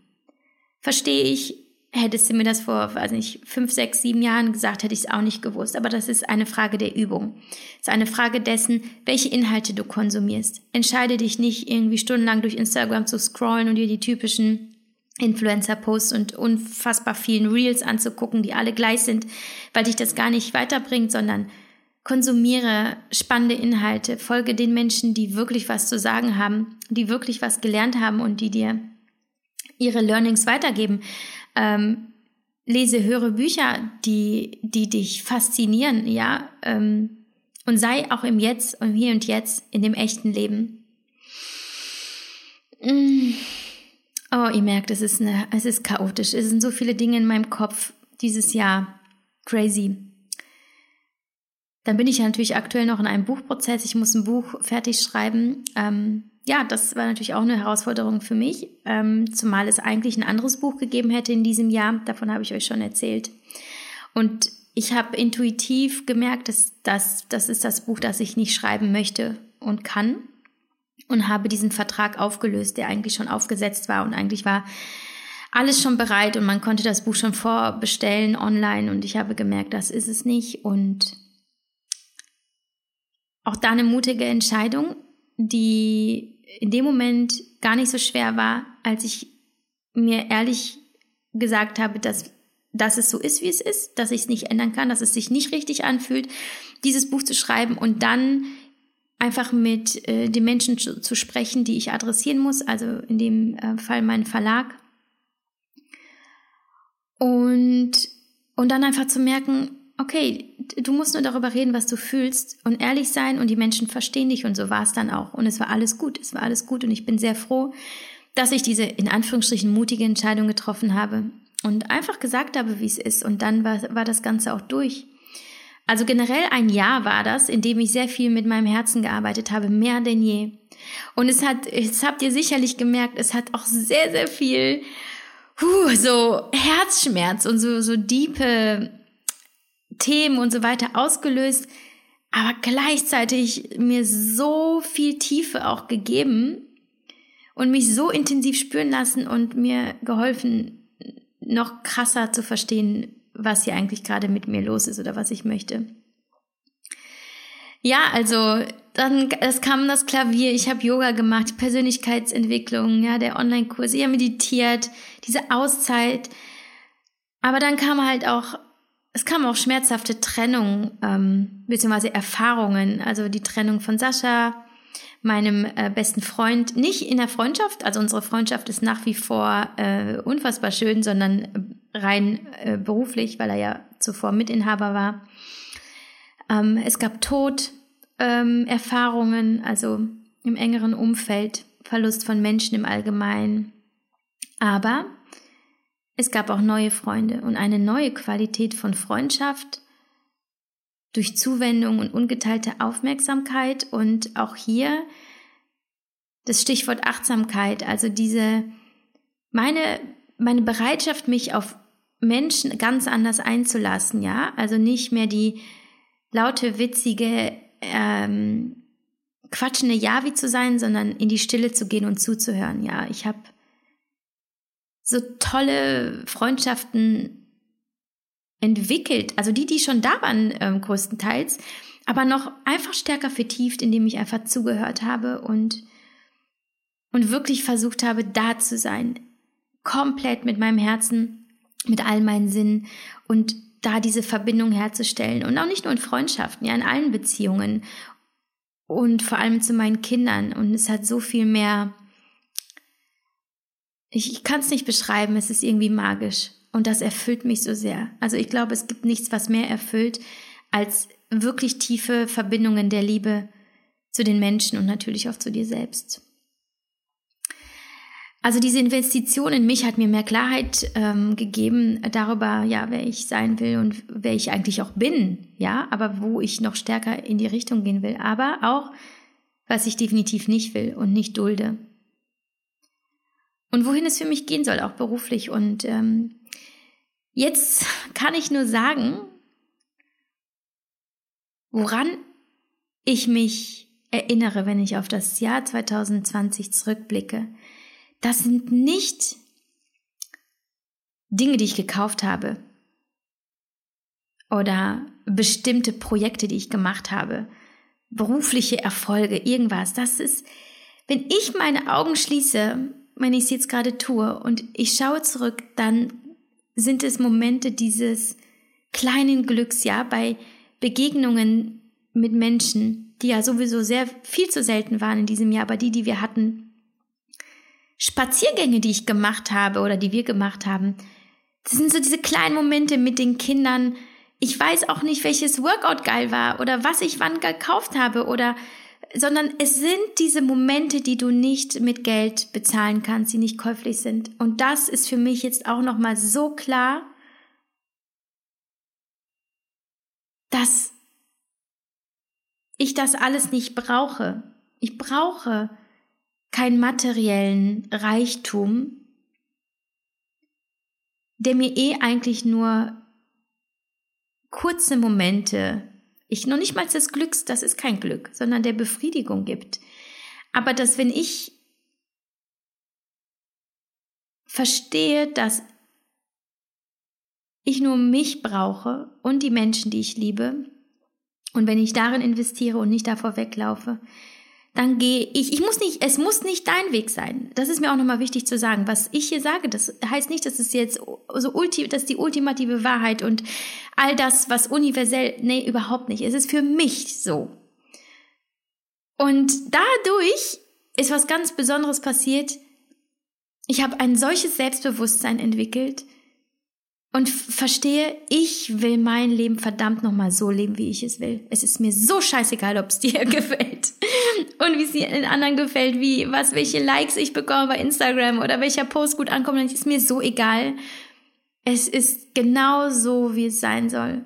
Verstehe ich, Hättest du mir das vor, weiß nicht, fünf, sechs, sieben Jahren gesagt, hätte ich es auch nicht gewusst. Aber das ist eine Frage der Übung. Es ist eine Frage dessen, welche Inhalte du konsumierst. Entscheide dich nicht, irgendwie stundenlang durch Instagram zu scrollen und dir die typischen Influencer-Posts und unfassbar vielen Reels anzugucken, die alle gleich sind, weil dich das gar nicht weiterbringt, sondern konsumiere spannende Inhalte, folge den Menschen, die wirklich was zu sagen haben, die wirklich was gelernt haben und die dir ihre Learnings weitergeben. Ähm, lese, höre Bücher, die, die dich faszinieren, ja, ähm, und sei auch im Jetzt, im Hier und Jetzt, in dem echten Leben. Mm. Oh, ihr merkt, es ist, eine, es ist chaotisch. Es sind so viele Dinge in meinem Kopf dieses Jahr. Crazy. Dann bin ich ja natürlich aktuell noch in einem Buchprozess. Ich muss ein Buch fertig schreiben. Ähm, ja, das war natürlich auch eine Herausforderung für mich, ähm, zumal es eigentlich ein anderes Buch gegeben hätte in diesem Jahr. Davon habe ich euch schon erzählt. Und ich habe intuitiv gemerkt, dass das, das ist das Buch, das ich nicht schreiben möchte und kann. Und habe diesen Vertrag aufgelöst, der eigentlich schon aufgesetzt war. Und eigentlich war alles schon bereit und man konnte das Buch schon vorbestellen online. Und ich habe gemerkt, das ist es nicht. Und auch da eine mutige Entscheidung, die in dem Moment gar nicht so schwer war, als ich mir ehrlich gesagt habe, dass, dass es so ist, wie es ist, dass ich es nicht ändern kann, dass es sich nicht richtig anfühlt, dieses Buch zu schreiben und dann einfach mit äh, den Menschen zu, zu, sprechen, die ich adressieren muss, also in dem äh, Fall mein Verlag. Und, und dann einfach zu merken, okay, du musst nur darüber reden, was du fühlst und ehrlich sein und die Menschen verstehen dich und so war es dann auch. Und es war alles gut, es war alles gut und ich bin sehr froh, dass ich diese in Anführungsstrichen mutige Entscheidung getroffen habe und einfach gesagt habe, wie es ist und dann war, war das Ganze auch durch. Also generell ein Jahr war das, in dem ich sehr viel mit meinem Herzen gearbeitet habe, mehr denn je. Und es hat, es habt ihr sicherlich gemerkt, es hat auch sehr, sehr viel, huh, so Herzschmerz und so, so diepe Themen und so weiter ausgelöst, aber gleichzeitig mir so viel Tiefe auch gegeben und mich so intensiv spüren lassen und mir geholfen, noch krasser zu verstehen, was hier eigentlich gerade mit mir los ist oder was ich möchte. Ja, also dann es kam das Klavier, ich habe Yoga gemacht, Persönlichkeitsentwicklung, ja, der Online-Kurs, ich habe meditiert, diese Auszeit. Aber dann kam halt auch, es kam auch schmerzhafte Trennung, ähm, beziehungsweise Erfahrungen, also die Trennung von Sascha, meinem äh, besten Freund, nicht in der Freundschaft, also unsere Freundschaft ist nach wie vor äh, unfassbar schön, sondern rein äh, beruflich, weil er ja zuvor Mitinhaber war. Ähm, es gab Tod, ähm, also im engeren Umfeld, Verlust von Menschen im Allgemeinen. Aber es gab auch neue Freunde und eine neue Qualität von Freundschaft durch Zuwendung und ungeteilte Aufmerksamkeit. Und auch hier das Stichwort Achtsamkeit, also diese meine meine Bereitschaft, mich auf Menschen ganz anders einzulassen, ja, also nicht mehr die laute, witzige, ähm, quatschende Javi zu sein, sondern in die Stille zu gehen und zuzuhören. Ja, ich habe so tolle Freundschaften entwickelt, also die, die schon da waren, ähm, größtenteils, aber noch einfach stärker vertieft, indem ich einfach zugehört habe und, und wirklich versucht habe, da zu sein, komplett mit meinem Herzen, mit all meinen Sinnen und da diese Verbindung herzustellen. Und auch nicht nur in Freundschaften, ja, in allen Beziehungen und vor allem zu meinen Kindern. Und es hat so viel mehr, ich, ich kann es nicht beschreiben, es ist irgendwie magisch. Und das erfüllt mich so sehr. Also ich glaube, es gibt nichts, was mehr erfüllt, als wirklich tiefe Verbindungen der Liebe zu den Menschen und natürlich auch zu dir selbst. Also diese Investition in mich hat mir mehr Klarheit ähm, gegeben darüber, ja, wer ich sein will und wer ich eigentlich auch bin, ja, aber wo ich noch stärker in die Richtung gehen will, aber auch, was ich definitiv nicht will und nicht dulde. Und wohin es für mich gehen soll, auch beruflich. Und ähm, Jetzt kann ich nur sagen, woran ich mich erinnere, wenn ich auf das Jahr 2020 zurückblicke. Das sind nicht Dinge, die ich gekauft habe oder bestimmte Projekte, die ich gemacht habe, berufliche Erfolge, irgendwas. Das ist, wenn ich meine Augen schließe, wenn ich es jetzt gerade tue und ich schaue zurück, dann sind es Momente dieses kleinen Glücks, ja, bei Begegnungen mit Menschen, die ja sowieso sehr viel zu selten waren in diesem Jahr, aber die, die wir hatten. Spaziergänge, die ich gemacht habe oder die wir gemacht haben, das sind so diese kleinen Momente mit den Kindern. Ich weiß auch nicht, welches Workout geil war oder was ich wann gekauft habe oder sondern es sind diese Momente, die du nicht mit Geld bezahlen kannst, die nicht käuflich sind. Und das ist für mich jetzt auch noch mal so klar, dass ich das alles nicht brauche. Ich brauche keinen materiellen Reichtum, der mir eh eigentlich nur kurze Momente ich noch nicht mal des Glücks, das ist kein Glück, sondern der Befriedigung gibt. Aber dass wenn ich verstehe, dass ich nur mich brauche und die Menschen, die ich liebe, Und wenn ich darin investiere und nicht davor weglaufe, dann gehe ich, ich muss nicht, es muss nicht dein Weg sein. Das ist mir auch nochmal wichtig zu sagen. Was ich hier sage, das heißt nicht, dass es jetzt so ulti, das ist die ultimative Wahrheit und all das, was universell, nee, überhaupt nicht. Es ist für mich so. Und dadurch ist was ganz Besonderes passiert. Ich habe ein solches Selbstbewusstsein entwickelt, und verstehe, ich will mein Leben verdammt nochmal so leben, wie ich es will. Es ist mir so scheißegal, ob es dir gefällt und wie es den anderen gefällt, wie was, welche Likes ich bekomme bei Instagram oder welcher Post gut ankommt, das ist mir so egal. Es ist genau so, wie es sein soll.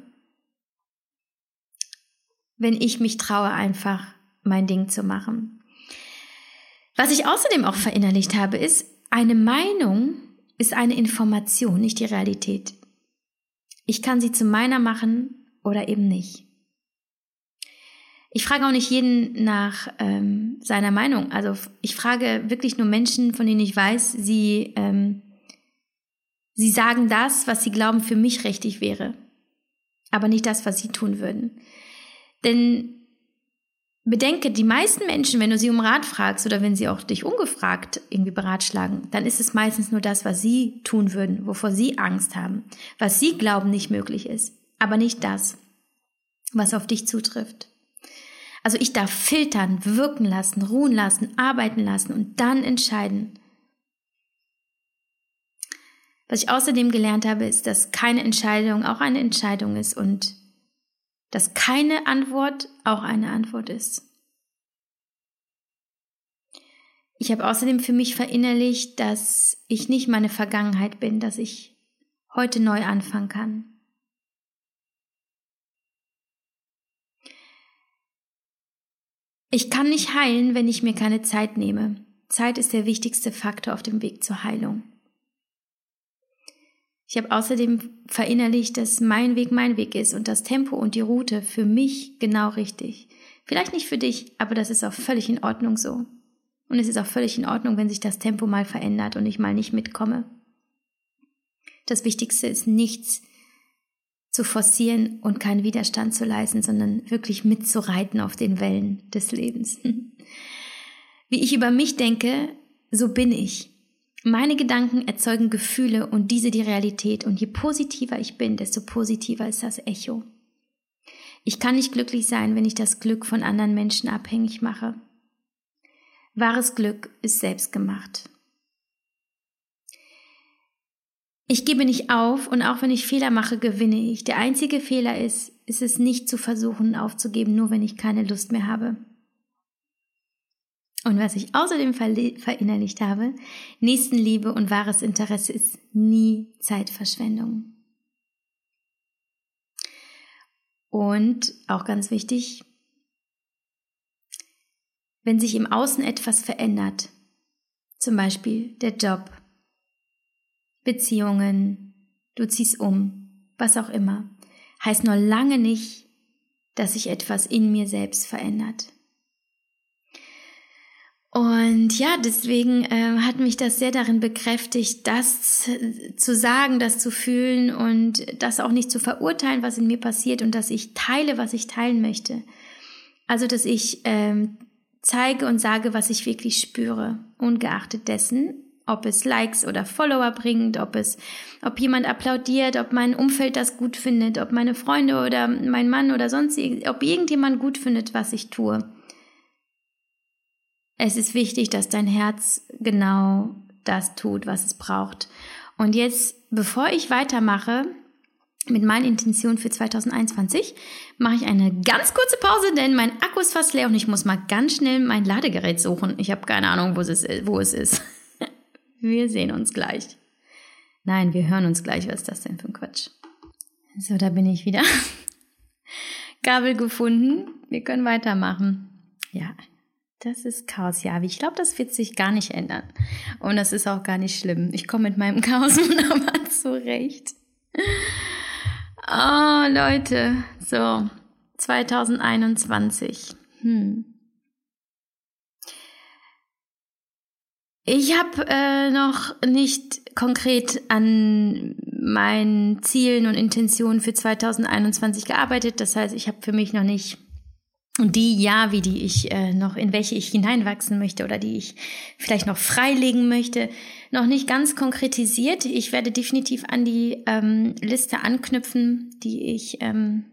Wenn ich mich traue, einfach mein Ding zu machen. Was ich außerdem auch verinnerlicht habe, ist, eine Meinung ist eine Information, nicht die Realität. Ich kann sie zu meiner machen oder eben nicht. Ich frage auch nicht jeden nach ähm, seiner Meinung. Also ich frage wirklich nur Menschen, von denen ich weiß, sie, ähm, sie sagen das, was sie glauben für mich richtig wäre, aber nicht das, was sie tun würden. Denn Bedenke, die meisten Menschen, wenn du sie um Rat fragst oder wenn sie auch dich ungefragt irgendwie beratschlagen, dann ist es meistens nur das, was sie tun würden, wovor sie Angst haben, was sie glauben nicht möglich ist, aber nicht das, was auf dich zutrifft. Also ich darf filtern, wirken lassen, ruhen lassen, arbeiten lassen und dann entscheiden. Was ich außerdem gelernt habe, ist, dass keine Entscheidung auch eine Entscheidung ist und dass keine Antwort auch eine Antwort ist. Ich habe außerdem für mich verinnerlicht, dass ich nicht meine Vergangenheit bin, dass ich heute neu anfangen kann. Ich kann nicht heilen, wenn ich mir keine Zeit nehme. Zeit ist der wichtigste Faktor auf dem Weg zur Heilung. Ich habe außerdem verinnerlicht, dass mein Weg mein Weg ist und das Tempo und die Route für mich genau richtig. Vielleicht nicht für dich, aber das ist auch völlig in Ordnung so. Und es ist auch völlig in Ordnung, wenn sich das Tempo mal verändert und ich mal nicht mitkomme. Das Wichtigste ist nichts zu forcieren und keinen Widerstand zu leisten, sondern wirklich mitzureiten auf den Wellen des Lebens. Wie ich über mich denke, so bin ich. Meine Gedanken erzeugen Gefühle und diese die Realität und je positiver ich bin, desto positiver ist das Echo. Ich kann nicht glücklich sein, wenn ich das Glück von anderen Menschen abhängig mache. Wahres Glück ist selbstgemacht. Ich gebe nicht auf und auch wenn ich Fehler mache, gewinne ich. Der einzige Fehler ist, ist es nicht zu versuchen aufzugeben, nur wenn ich keine Lust mehr habe. Und was ich außerdem verinnerlicht habe, Nächstenliebe und wahres Interesse ist nie Zeitverschwendung. Und auch ganz wichtig, wenn sich im Außen etwas verändert, zum Beispiel der Job, Beziehungen, du ziehst um, was auch immer, heißt nur lange nicht, dass sich etwas in mir selbst verändert. Und ja, deswegen äh, hat mich das sehr darin bekräftigt, das zu sagen, das zu fühlen und das auch nicht zu verurteilen, was in mir passiert und dass ich teile, was ich teilen möchte. Also, dass ich ähm, zeige und sage, was ich wirklich spüre, ungeachtet dessen, ob es Likes oder Follower bringt, ob es, ob jemand applaudiert, ob mein Umfeld das gut findet, ob meine Freunde oder mein Mann oder sonst, ob irgendjemand gut findet, was ich tue. Es ist wichtig, dass dein Herz genau das tut, was es braucht. Und jetzt, bevor ich weitermache mit meinen Intentionen für 2021, mache ich eine ganz kurze Pause, denn mein Akku ist fast leer und ich muss mal ganz schnell mein Ladegerät suchen. Ich habe keine Ahnung, wo es ist. Wo es ist. Wir sehen uns gleich. Nein, wir hören uns gleich. Was ist das denn für ein Quatsch? So, da bin ich wieder. Gabel gefunden. Wir können weitermachen. Ja, das ist Chaos, ja. Ich glaube, das wird sich gar nicht ändern. Und das ist auch gar nicht schlimm. Ich komme mit meinem Chaos wunderbar zurecht. Oh, Leute. So, 2021. Hm. Ich habe äh, noch nicht konkret an meinen Zielen und Intentionen für 2021 gearbeitet. Das heißt, ich habe für mich noch nicht die ja, wie die ich äh, noch, in welche ich hineinwachsen möchte oder die ich vielleicht noch freilegen möchte, noch nicht ganz konkretisiert. Ich werde definitiv an die ähm, Liste anknüpfen, die ich ähm,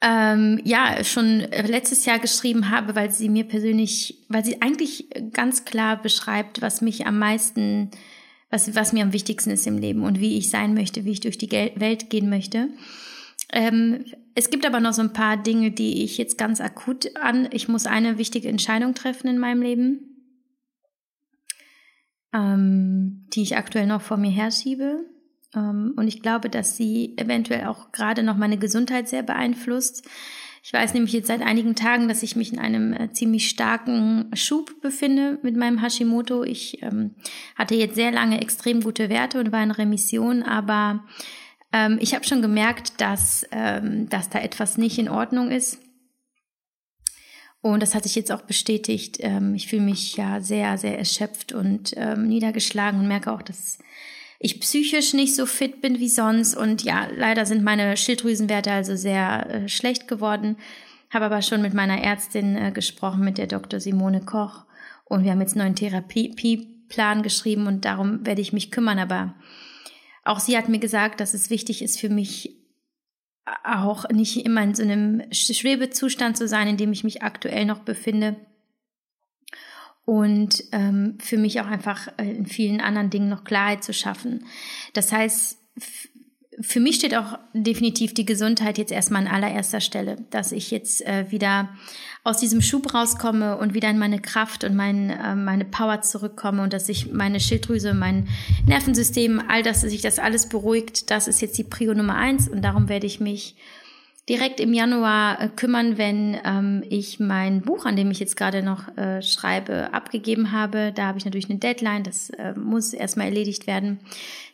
ähm, ja schon letztes Jahr geschrieben habe, weil sie mir persönlich, weil sie eigentlich ganz klar beschreibt, was mich am meisten, was, was mir am wichtigsten ist im Leben und wie ich sein möchte, wie ich durch die Welt gehen möchte. Ähm, es gibt aber noch so ein paar Dinge, die ich jetzt ganz akut an. Ich muss eine wichtige Entscheidung treffen in meinem Leben, ähm, die ich aktuell noch vor mir herschiebe. Ähm, und ich glaube, dass sie eventuell auch gerade noch meine Gesundheit sehr beeinflusst. Ich weiß nämlich jetzt seit einigen Tagen, dass ich mich in einem äh, ziemlich starken Schub befinde mit meinem Hashimoto. Ich ähm, hatte jetzt sehr lange extrem gute Werte und war in Remission, aber ähm, ich habe schon gemerkt, dass, ähm, dass da etwas nicht in Ordnung ist. Und das hat sich jetzt auch bestätigt. Ähm, ich fühle mich ja sehr, sehr erschöpft und ähm, niedergeschlagen und merke auch, dass ich psychisch nicht so fit bin wie sonst. Und ja, leider sind meine Schilddrüsenwerte also sehr äh, schlecht geworden. Habe aber schon mit meiner Ärztin äh, gesprochen, mit der Dr. Simone Koch. Und wir haben jetzt einen neuen Therapieplan geschrieben und darum werde ich mich kümmern. Aber auch sie hat mir gesagt, dass es wichtig ist für mich, auch nicht immer in so einem Schwebezustand zu sein, in dem ich mich aktuell noch befinde. Und ähm, für mich auch einfach äh, in vielen anderen Dingen noch Klarheit zu schaffen. Das heißt, für mich steht auch definitiv die Gesundheit jetzt erstmal an allererster Stelle, dass ich jetzt äh, wieder aus diesem Schub rauskomme und wieder in meine Kraft und mein, äh, meine Power zurückkomme und dass sich meine Schilddrüse, mein Nervensystem, all das, dass sich das alles beruhigt, das ist jetzt die Prio Nummer eins und darum werde ich mich direkt im Januar äh, kümmern, wenn ähm, ich mein Buch, an dem ich jetzt gerade noch äh, schreibe, abgegeben habe. Da habe ich natürlich eine Deadline, das äh, muss erstmal erledigt werden.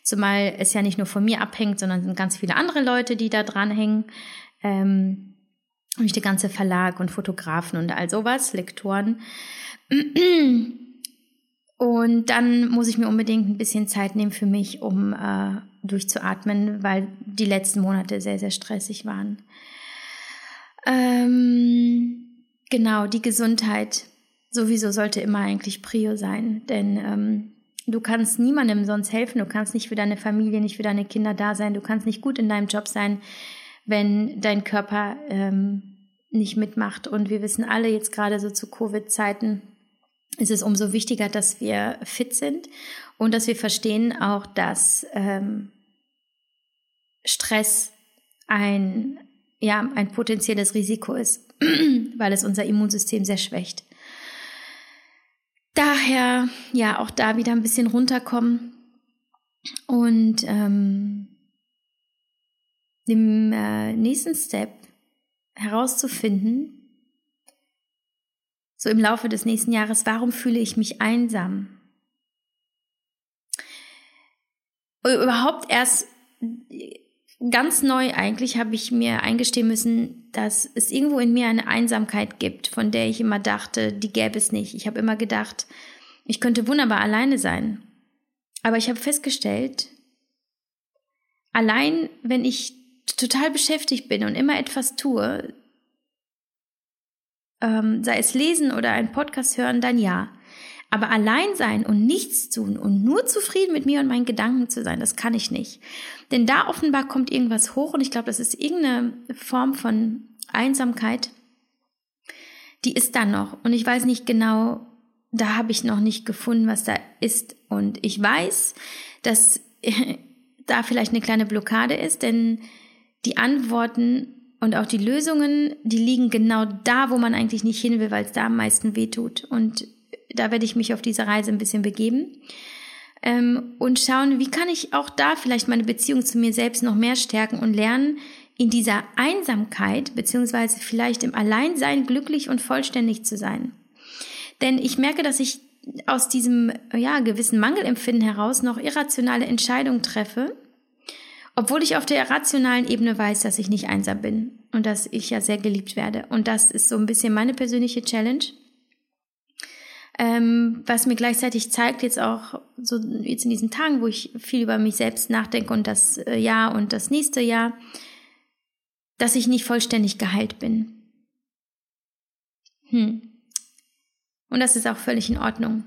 Zumal es ja nicht nur von mir abhängt, sondern sind ganz viele andere Leute, die da dranhängen. Ähm, und der ganze Verlag und Fotografen und all sowas, Lektoren. Und dann muss ich mir unbedingt ein bisschen Zeit nehmen für mich, um äh, durchzuatmen, weil die letzten Monate sehr, sehr stressig waren. Ähm, genau, die Gesundheit sowieso sollte immer eigentlich Prio sein, denn ähm, du kannst niemandem sonst helfen, du kannst nicht für deine Familie, nicht für deine Kinder da sein, du kannst nicht gut in deinem Job sein, wenn dein Körper ähm, nicht mitmacht. Und wir wissen alle jetzt gerade so zu Covid-Zeiten, ist es umso wichtiger, dass wir fit sind und dass wir verstehen auch, dass ähm, Stress ein, ja, ein potenzielles Risiko ist, weil es unser Immunsystem sehr schwächt. Daher, ja, auch da wieder ein bisschen runterkommen und ähm, im äh, nächsten Step herauszufinden, so im Laufe des nächsten Jahres, warum fühle ich mich einsam? Überhaupt erst ganz neu eigentlich habe ich mir eingestehen müssen, dass es irgendwo in mir eine Einsamkeit gibt, von der ich immer dachte, die gäbe es nicht. Ich habe immer gedacht, ich könnte wunderbar alleine sein. Aber ich habe festgestellt, allein wenn ich total beschäftigt bin und immer etwas tue, ähm, sei es lesen oder einen Podcast hören, dann ja. Aber allein sein und nichts tun und nur zufrieden mit mir und meinen Gedanken zu sein, das kann ich nicht. Denn da offenbar kommt irgendwas hoch und ich glaube, das ist irgendeine Form von Einsamkeit. Die ist da noch und ich weiß nicht genau, da habe ich noch nicht gefunden, was da ist. Und ich weiß, dass da vielleicht eine kleine Blockade ist, denn die Antworten und auch die Lösungen, die liegen genau da, wo man eigentlich nicht hin will, weil es da am meisten wehtut. Und da werde ich mich auf diese Reise ein bisschen begeben ähm, und schauen, wie kann ich auch da vielleicht meine Beziehung zu mir selbst noch mehr stärken und lernen, in dieser Einsamkeit beziehungsweise vielleicht im Alleinsein glücklich und vollständig zu sein. Denn ich merke, dass ich aus diesem ja, gewissen Mangelempfinden heraus noch irrationale Entscheidungen treffe, obwohl ich auf der rationalen Ebene weiß, dass ich nicht einsam bin und dass ich ja sehr geliebt werde. Und das ist so ein bisschen meine persönliche Challenge. Ähm, was mir gleichzeitig zeigt, jetzt auch so jetzt in diesen Tagen, wo ich viel über mich selbst nachdenke und das äh, Jahr und das nächste Jahr, dass ich nicht vollständig geheilt bin. Hm. Und das ist auch völlig in Ordnung.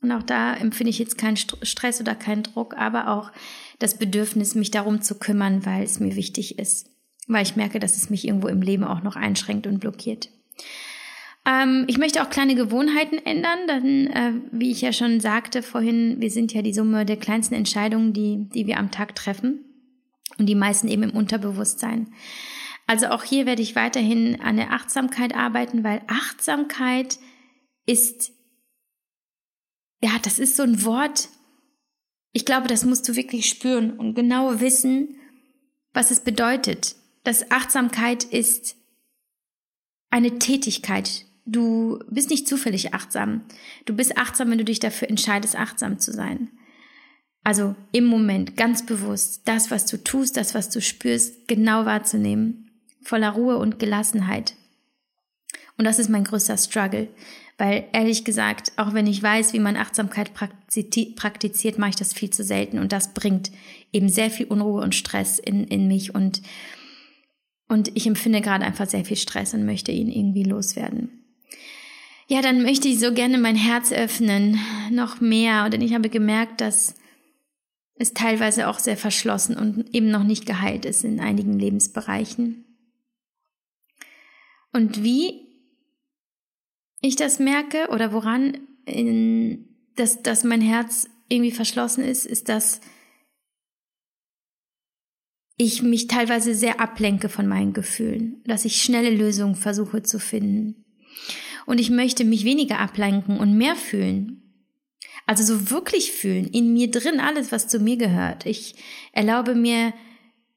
Und auch da empfinde ich jetzt keinen Stress oder keinen Druck, aber auch das Bedürfnis, mich darum zu kümmern, weil es mir wichtig ist. Weil ich merke, dass es mich irgendwo im Leben auch noch einschränkt und blockiert. Ähm, ich möchte auch kleine Gewohnheiten ändern, denn äh, wie ich ja schon sagte vorhin, wir sind ja die Summe der kleinsten Entscheidungen, die, die wir am Tag treffen. Und die meisten eben im Unterbewusstsein. Also auch hier werde ich weiterhin an der Achtsamkeit arbeiten, weil Achtsamkeit ist, ja, das ist so ein Wort, ich glaube, das musst du wirklich spüren und genau wissen, was es bedeutet. Das Achtsamkeit ist eine Tätigkeit. Du bist nicht zufällig achtsam. Du bist achtsam, wenn du dich dafür entscheidest, achtsam zu sein. Also im Moment ganz bewusst das, was du tust, das, was du spürst, genau wahrzunehmen. Voller Ruhe und Gelassenheit. Und das ist mein größter Struggle. Weil ehrlich gesagt, auch wenn ich weiß, wie man Achtsamkeit praktiziert, mache ich das viel zu selten. Und das bringt eben sehr viel Unruhe und Stress in, in mich. Und, und ich empfinde gerade einfach sehr viel Stress und möchte ihn irgendwie loswerden. Ja, dann möchte ich so gerne mein Herz öffnen, noch mehr. Denn ich habe gemerkt, dass es teilweise auch sehr verschlossen und eben noch nicht geheilt ist in einigen Lebensbereichen. Und wie ich das merke oder woran in, dass, dass mein Herz irgendwie verschlossen ist, ist, dass ich mich teilweise sehr ablenke von meinen Gefühlen, dass ich schnelle Lösungen versuche zu finden. Und ich möchte mich weniger ablenken und mehr fühlen. Also so wirklich fühlen, in mir drin alles, was zu mir gehört. Ich erlaube mir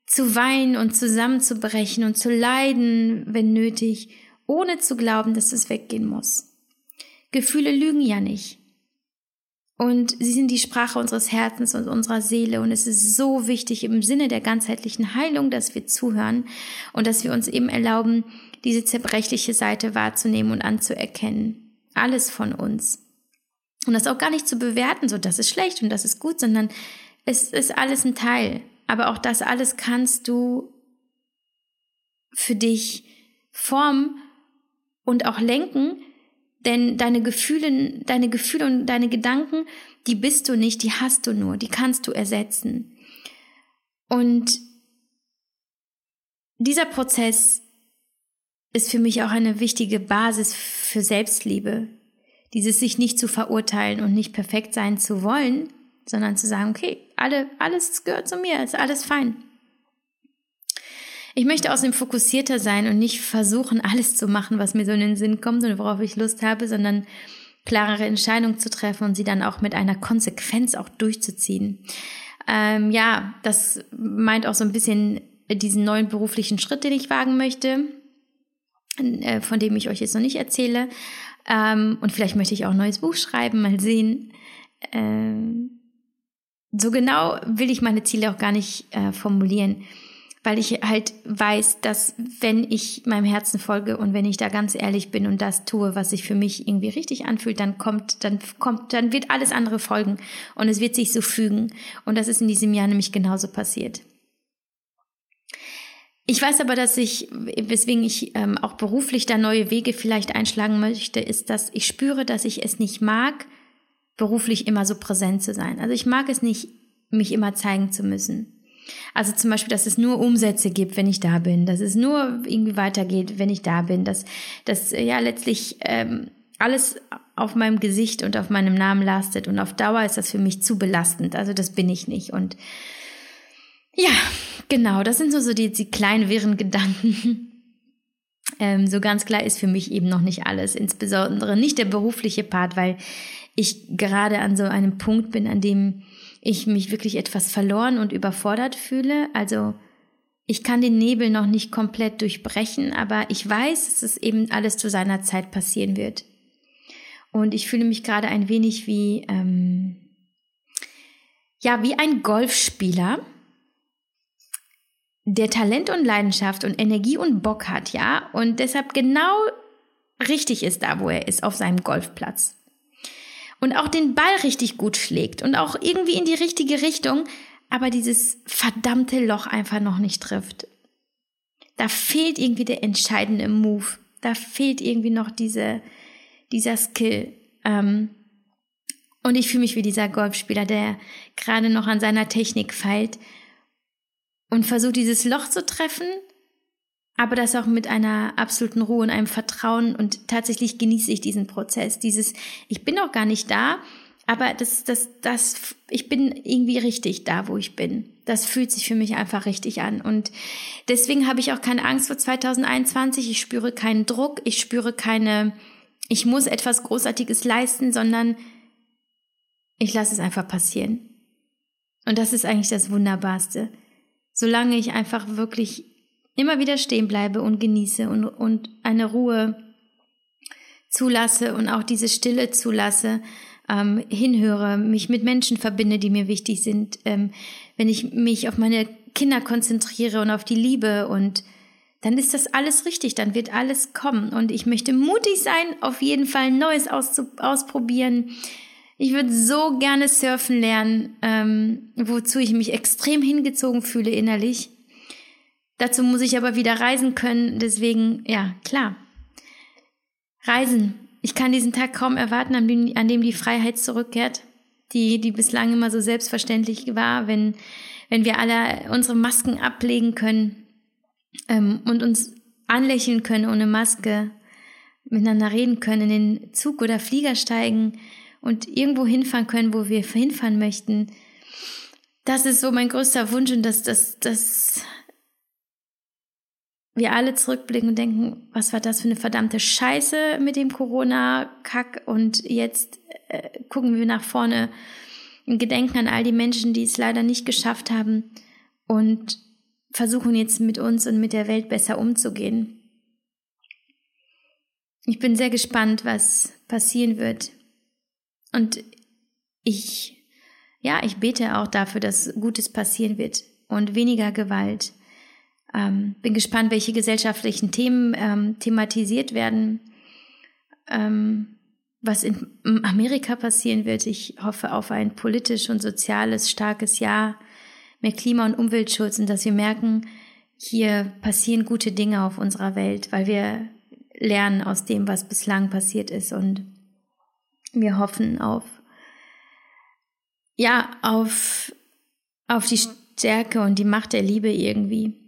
zu weinen und zusammenzubrechen und zu leiden, wenn nötig, ohne zu glauben, dass es weggehen muss. Gefühle lügen ja nicht. Und sie sind die Sprache unseres Herzens und unserer Seele. Und es ist so wichtig im Sinne der ganzheitlichen Heilung, dass wir zuhören und dass wir uns eben erlauben, diese zerbrechliche Seite wahrzunehmen und anzuerkennen. Alles von uns. Und das auch gar nicht zu bewerten, so das ist schlecht und das ist gut, sondern es ist alles ein Teil. Aber auch das alles kannst du für dich formen und auch lenken, denn deine Gefühle, deine Gefühle und deine Gedanken, die bist du nicht, die hast du nur, die kannst du ersetzen. Und dieser Prozess ist für mich auch eine wichtige Basis für Selbstliebe. Dieses sich nicht zu verurteilen und nicht perfekt sein zu wollen, sondern zu sagen, okay, alle, alles gehört zu mir, ist alles fein. Ich möchte außerdem fokussierter sein und nicht versuchen, alles zu machen, was mir so in den Sinn kommt und worauf ich Lust habe, sondern klarere Entscheidungen zu treffen und sie dann auch mit einer Konsequenz auch durchzuziehen. Ähm, ja, das meint auch so ein bisschen diesen neuen beruflichen Schritt, den ich wagen möchte, äh, von dem ich euch jetzt noch nicht erzähle. Ähm, und vielleicht möchte ich auch ein neues Buch schreiben, mal sehen. Ähm, so genau will ich meine Ziele auch gar nicht äh, formulieren weil ich halt weiß, dass wenn ich meinem Herzen folge und wenn ich da ganz ehrlich bin und das tue, was sich für mich irgendwie richtig anfühlt, dann kommt, dann kommt, dann wird alles andere folgen und es wird sich so fügen. Und das ist in diesem Jahr nämlich genauso passiert. Ich weiß aber, dass ich, weswegen ich ähm, auch beruflich da neue Wege vielleicht einschlagen möchte, ist, dass ich spüre, dass ich es nicht mag, beruflich immer so präsent zu sein. Also ich mag es nicht, mich immer zeigen zu müssen. Also zum Beispiel, dass es nur Umsätze gibt, wenn ich da bin, dass es nur irgendwie weitergeht, wenn ich da bin, dass, dass ja letztlich ähm, alles auf meinem Gesicht und auf meinem Namen lastet und auf Dauer ist das für mich zu belastend. Also das bin ich nicht. Und ja, genau, das sind so, so die, die kleinen wirren Gedanken. Ähm, so ganz klar ist für mich eben noch nicht alles, insbesondere nicht der berufliche Part, weil ich gerade an so einem Punkt bin, an dem ich mich wirklich etwas verloren und überfordert fühle. Also ich kann den Nebel noch nicht komplett durchbrechen, aber ich weiß, dass es eben alles zu seiner Zeit passieren wird. Und ich fühle mich gerade ein wenig wie, ähm, ja, wie ein Golfspieler, der Talent und Leidenschaft und Energie und Bock hat, ja, und deshalb genau richtig ist da, wo er ist, auf seinem Golfplatz. Und auch den Ball richtig gut schlägt und auch irgendwie in die richtige Richtung, aber dieses verdammte Loch einfach noch nicht trifft. Da fehlt irgendwie der entscheidende Move. Da fehlt irgendwie noch diese, dieser Skill. Ähm, und ich fühle mich wie dieser Golfspieler, der gerade noch an seiner Technik feilt und versucht, dieses Loch zu treffen, aber das auch mit einer absoluten Ruhe und einem Vertrauen und tatsächlich genieße ich diesen Prozess. Dieses, ich bin auch gar nicht da, aber das, das, das, ich bin irgendwie richtig da, wo ich bin. Das fühlt sich für mich einfach richtig an. Und deswegen habe ich auch keine Angst vor 2021. Ich spüre keinen Druck. Ich spüre keine, ich muss etwas Großartiges leisten, sondern ich lasse es einfach passieren. Und das ist eigentlich das Wunderbarste. Solange ich einfach wirklich immer wieder stehen bleibe und genieße und, und eine Ruhe zulasse und auch diese Stille zulasse, ähm, hinhöre, mich mit Menschen verbinde, die mir wichtig sind, ähm, wenn ich mich auf meine Kinder konzentriere und auf die Liebe und dann ist das alles richtig, dann wird alles kommen. Und ich möchte mutig sein, auf jeden Fall Neues ausprobieren, ich würde so gerne surfen lernen, ähm, wozu ich mich extrem hingezogen fühle innerlich. Dazu muss ich aber wieder reisen können. Deswegen, ja, klar. Reisen. Ich kann diesen Tag kaum erwarten, an dem, an dem die Freiheit zurückkehrt, die, die bislang immer so selbstverständlich war, wenn, wenn wir alle unsere Masken ablegen können ähm, und uns anlächeln können ohne Maske, miteinander reden können, in den Zug oder Flieger steigen, und irgendwo hinfahren können, wo wir hinfahren möchten. Das ist so mein größter Wunsch und dass, dass, dass wir alle zurückblicken und denken, was war das für eine verdammte Scheiße mit dem Corona-Kack und jetzt äh, gucken wir nach vorne im Gedenken an all die Menschen, die es leider nicht geschafft haben und versuchen jetzt mit uns und mit der Welt besser umzugehen. Ich bin sehr gespannt, was passieren wird. Und ich, ja, ich bete auch dafür, dass Gutes passieren wird und weniger Gewalt. Ähm, bin gespannt, welche gesellschaftlichen Themen ähm, thematisiert werden, ähm, was in Amerika passieren wird. Ich hoffe auf ein politisch und soziales starkes Jahr mit Klima- und Umweltschutz und dass wir merken, hier passieren gute Dinge auf unserer Welt, weil wir lernen aus dem, was bislang passiert ist und wir hoffen auf, ja, auf, auf die Stärke und die Macht der Liebe irgendwie.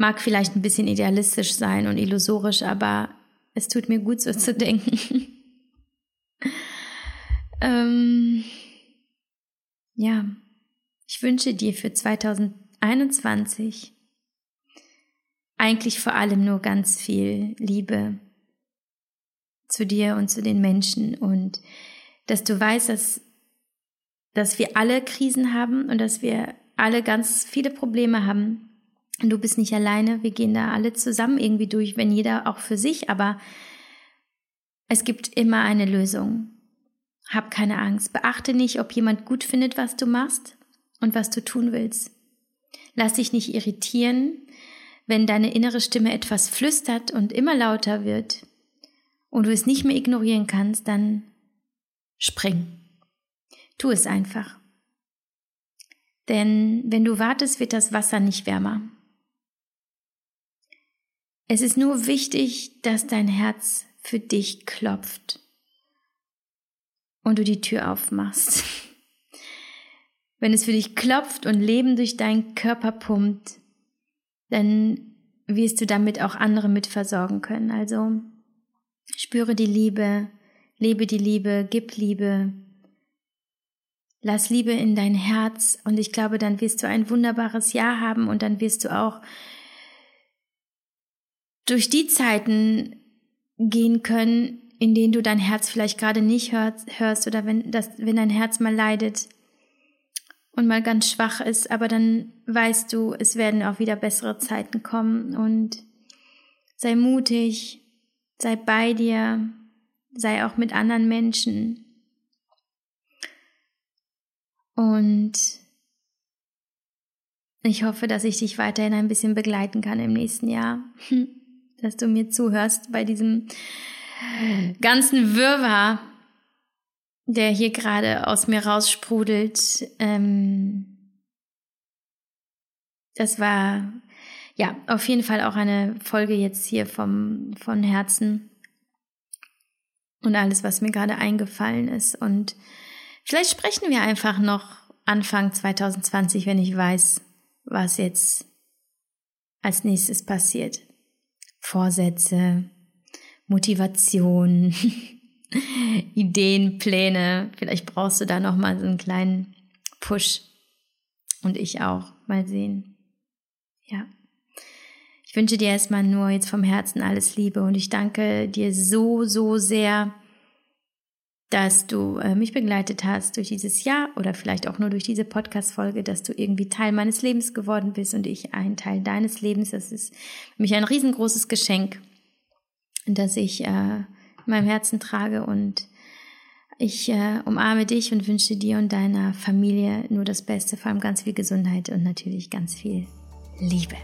Mag vielleicht ein bisschen idealistisch sein und illusorisch, aber es tut mir gut, so zu denken. ähm, ja, ich wünsche dir für 2021 eigentlich vor allem nur ganz viel Liebe, zu dir und zu den Menschen und dass du weißt, dass, dass wir alle Krisen haben und dass wir alle ganz viele Probleme haben. Du bist nicht alleine, wir gehen da alle zusammen irgendwie durch, wenn jeder auch für sich, aber es gibt immer eine Lösung. Hab keine Angst. Beachte nicht, ob jemand gut findet, was du machst und was du tun willst. Lass dich nicht irritieren, wenn deine innere Stimme etwas flüstert und immer lauter wird und du es nicht mehr ignorieren kannst, dann spring. Tu es einfach. Denn wenn du wartest, wird das Wasser nicht wärmer. Es ist nur wichtig, dass dein Herz für dich klopft und du die Tür aufmachst. Wenn es für dich klopft und Leben durch deinen Körper pumpt, dann wirst du damit auch andere mitversorgen können. Also Spüre die Liebe, lebe die Liebe, gib Liebe. Lass Liebe in dein Herz und ich glaube, dann wirst du ein wunderbares Jahr haben und dann wirst du auch durch die Zeiten gehen können, in denen du dein Herz vielleicht gerade nicht hörst oder wenn, das, wenn dein Herz mal leidet und mal ganz schwach ist, aber dann weißt du, es werden auch wieder bessere Zeiten kommen und sei mutig, sei bei dir, sei auch mit anderen Menschen. Und ich hoffe, dass ich dich weiterhin ein bisschen begleiten kann im nächsten Jahr, dass du mir zuhörst bei diesem ganzen Wirrwarr der hier gerade aus mir raussprudelt. Ähm, das war ja auf jeden Fall auch eine Folge jetzt hier vom von Herzen und alles, was mir gerade eingefallen ist. Und vielleicht sprechen wir einfach noch Anfang 2020, wenn ich weiß, was jetzt als nächstes passiert. Vorsätze, Motivation, Ideen, Pläne. Vielleicht brauchst du da noch mal so einen kleinen Push und ich auch. Mal sehen. Ja. Ich wünsche dir erstmal nur jetzt vom Herzen alles Liebe und ich danke dir so, so sehr, dass du äh, mich begleitet hast durch dieses Jahr oder vielleicht auch nur durch diese Podcast-Folge, dass du irgendwie Teil meines Lebens geworden bist und ich ein Teil deines Lebens. Das ist für mich ein riesengroßes Geschenk, das ich äh, in meinem Herzen trage und ich äh, umarme dich und wünsche dir und deiner Familie nur das Beste, vor allem ganz viel Gesundheit und natürlich ganz viel Liebe.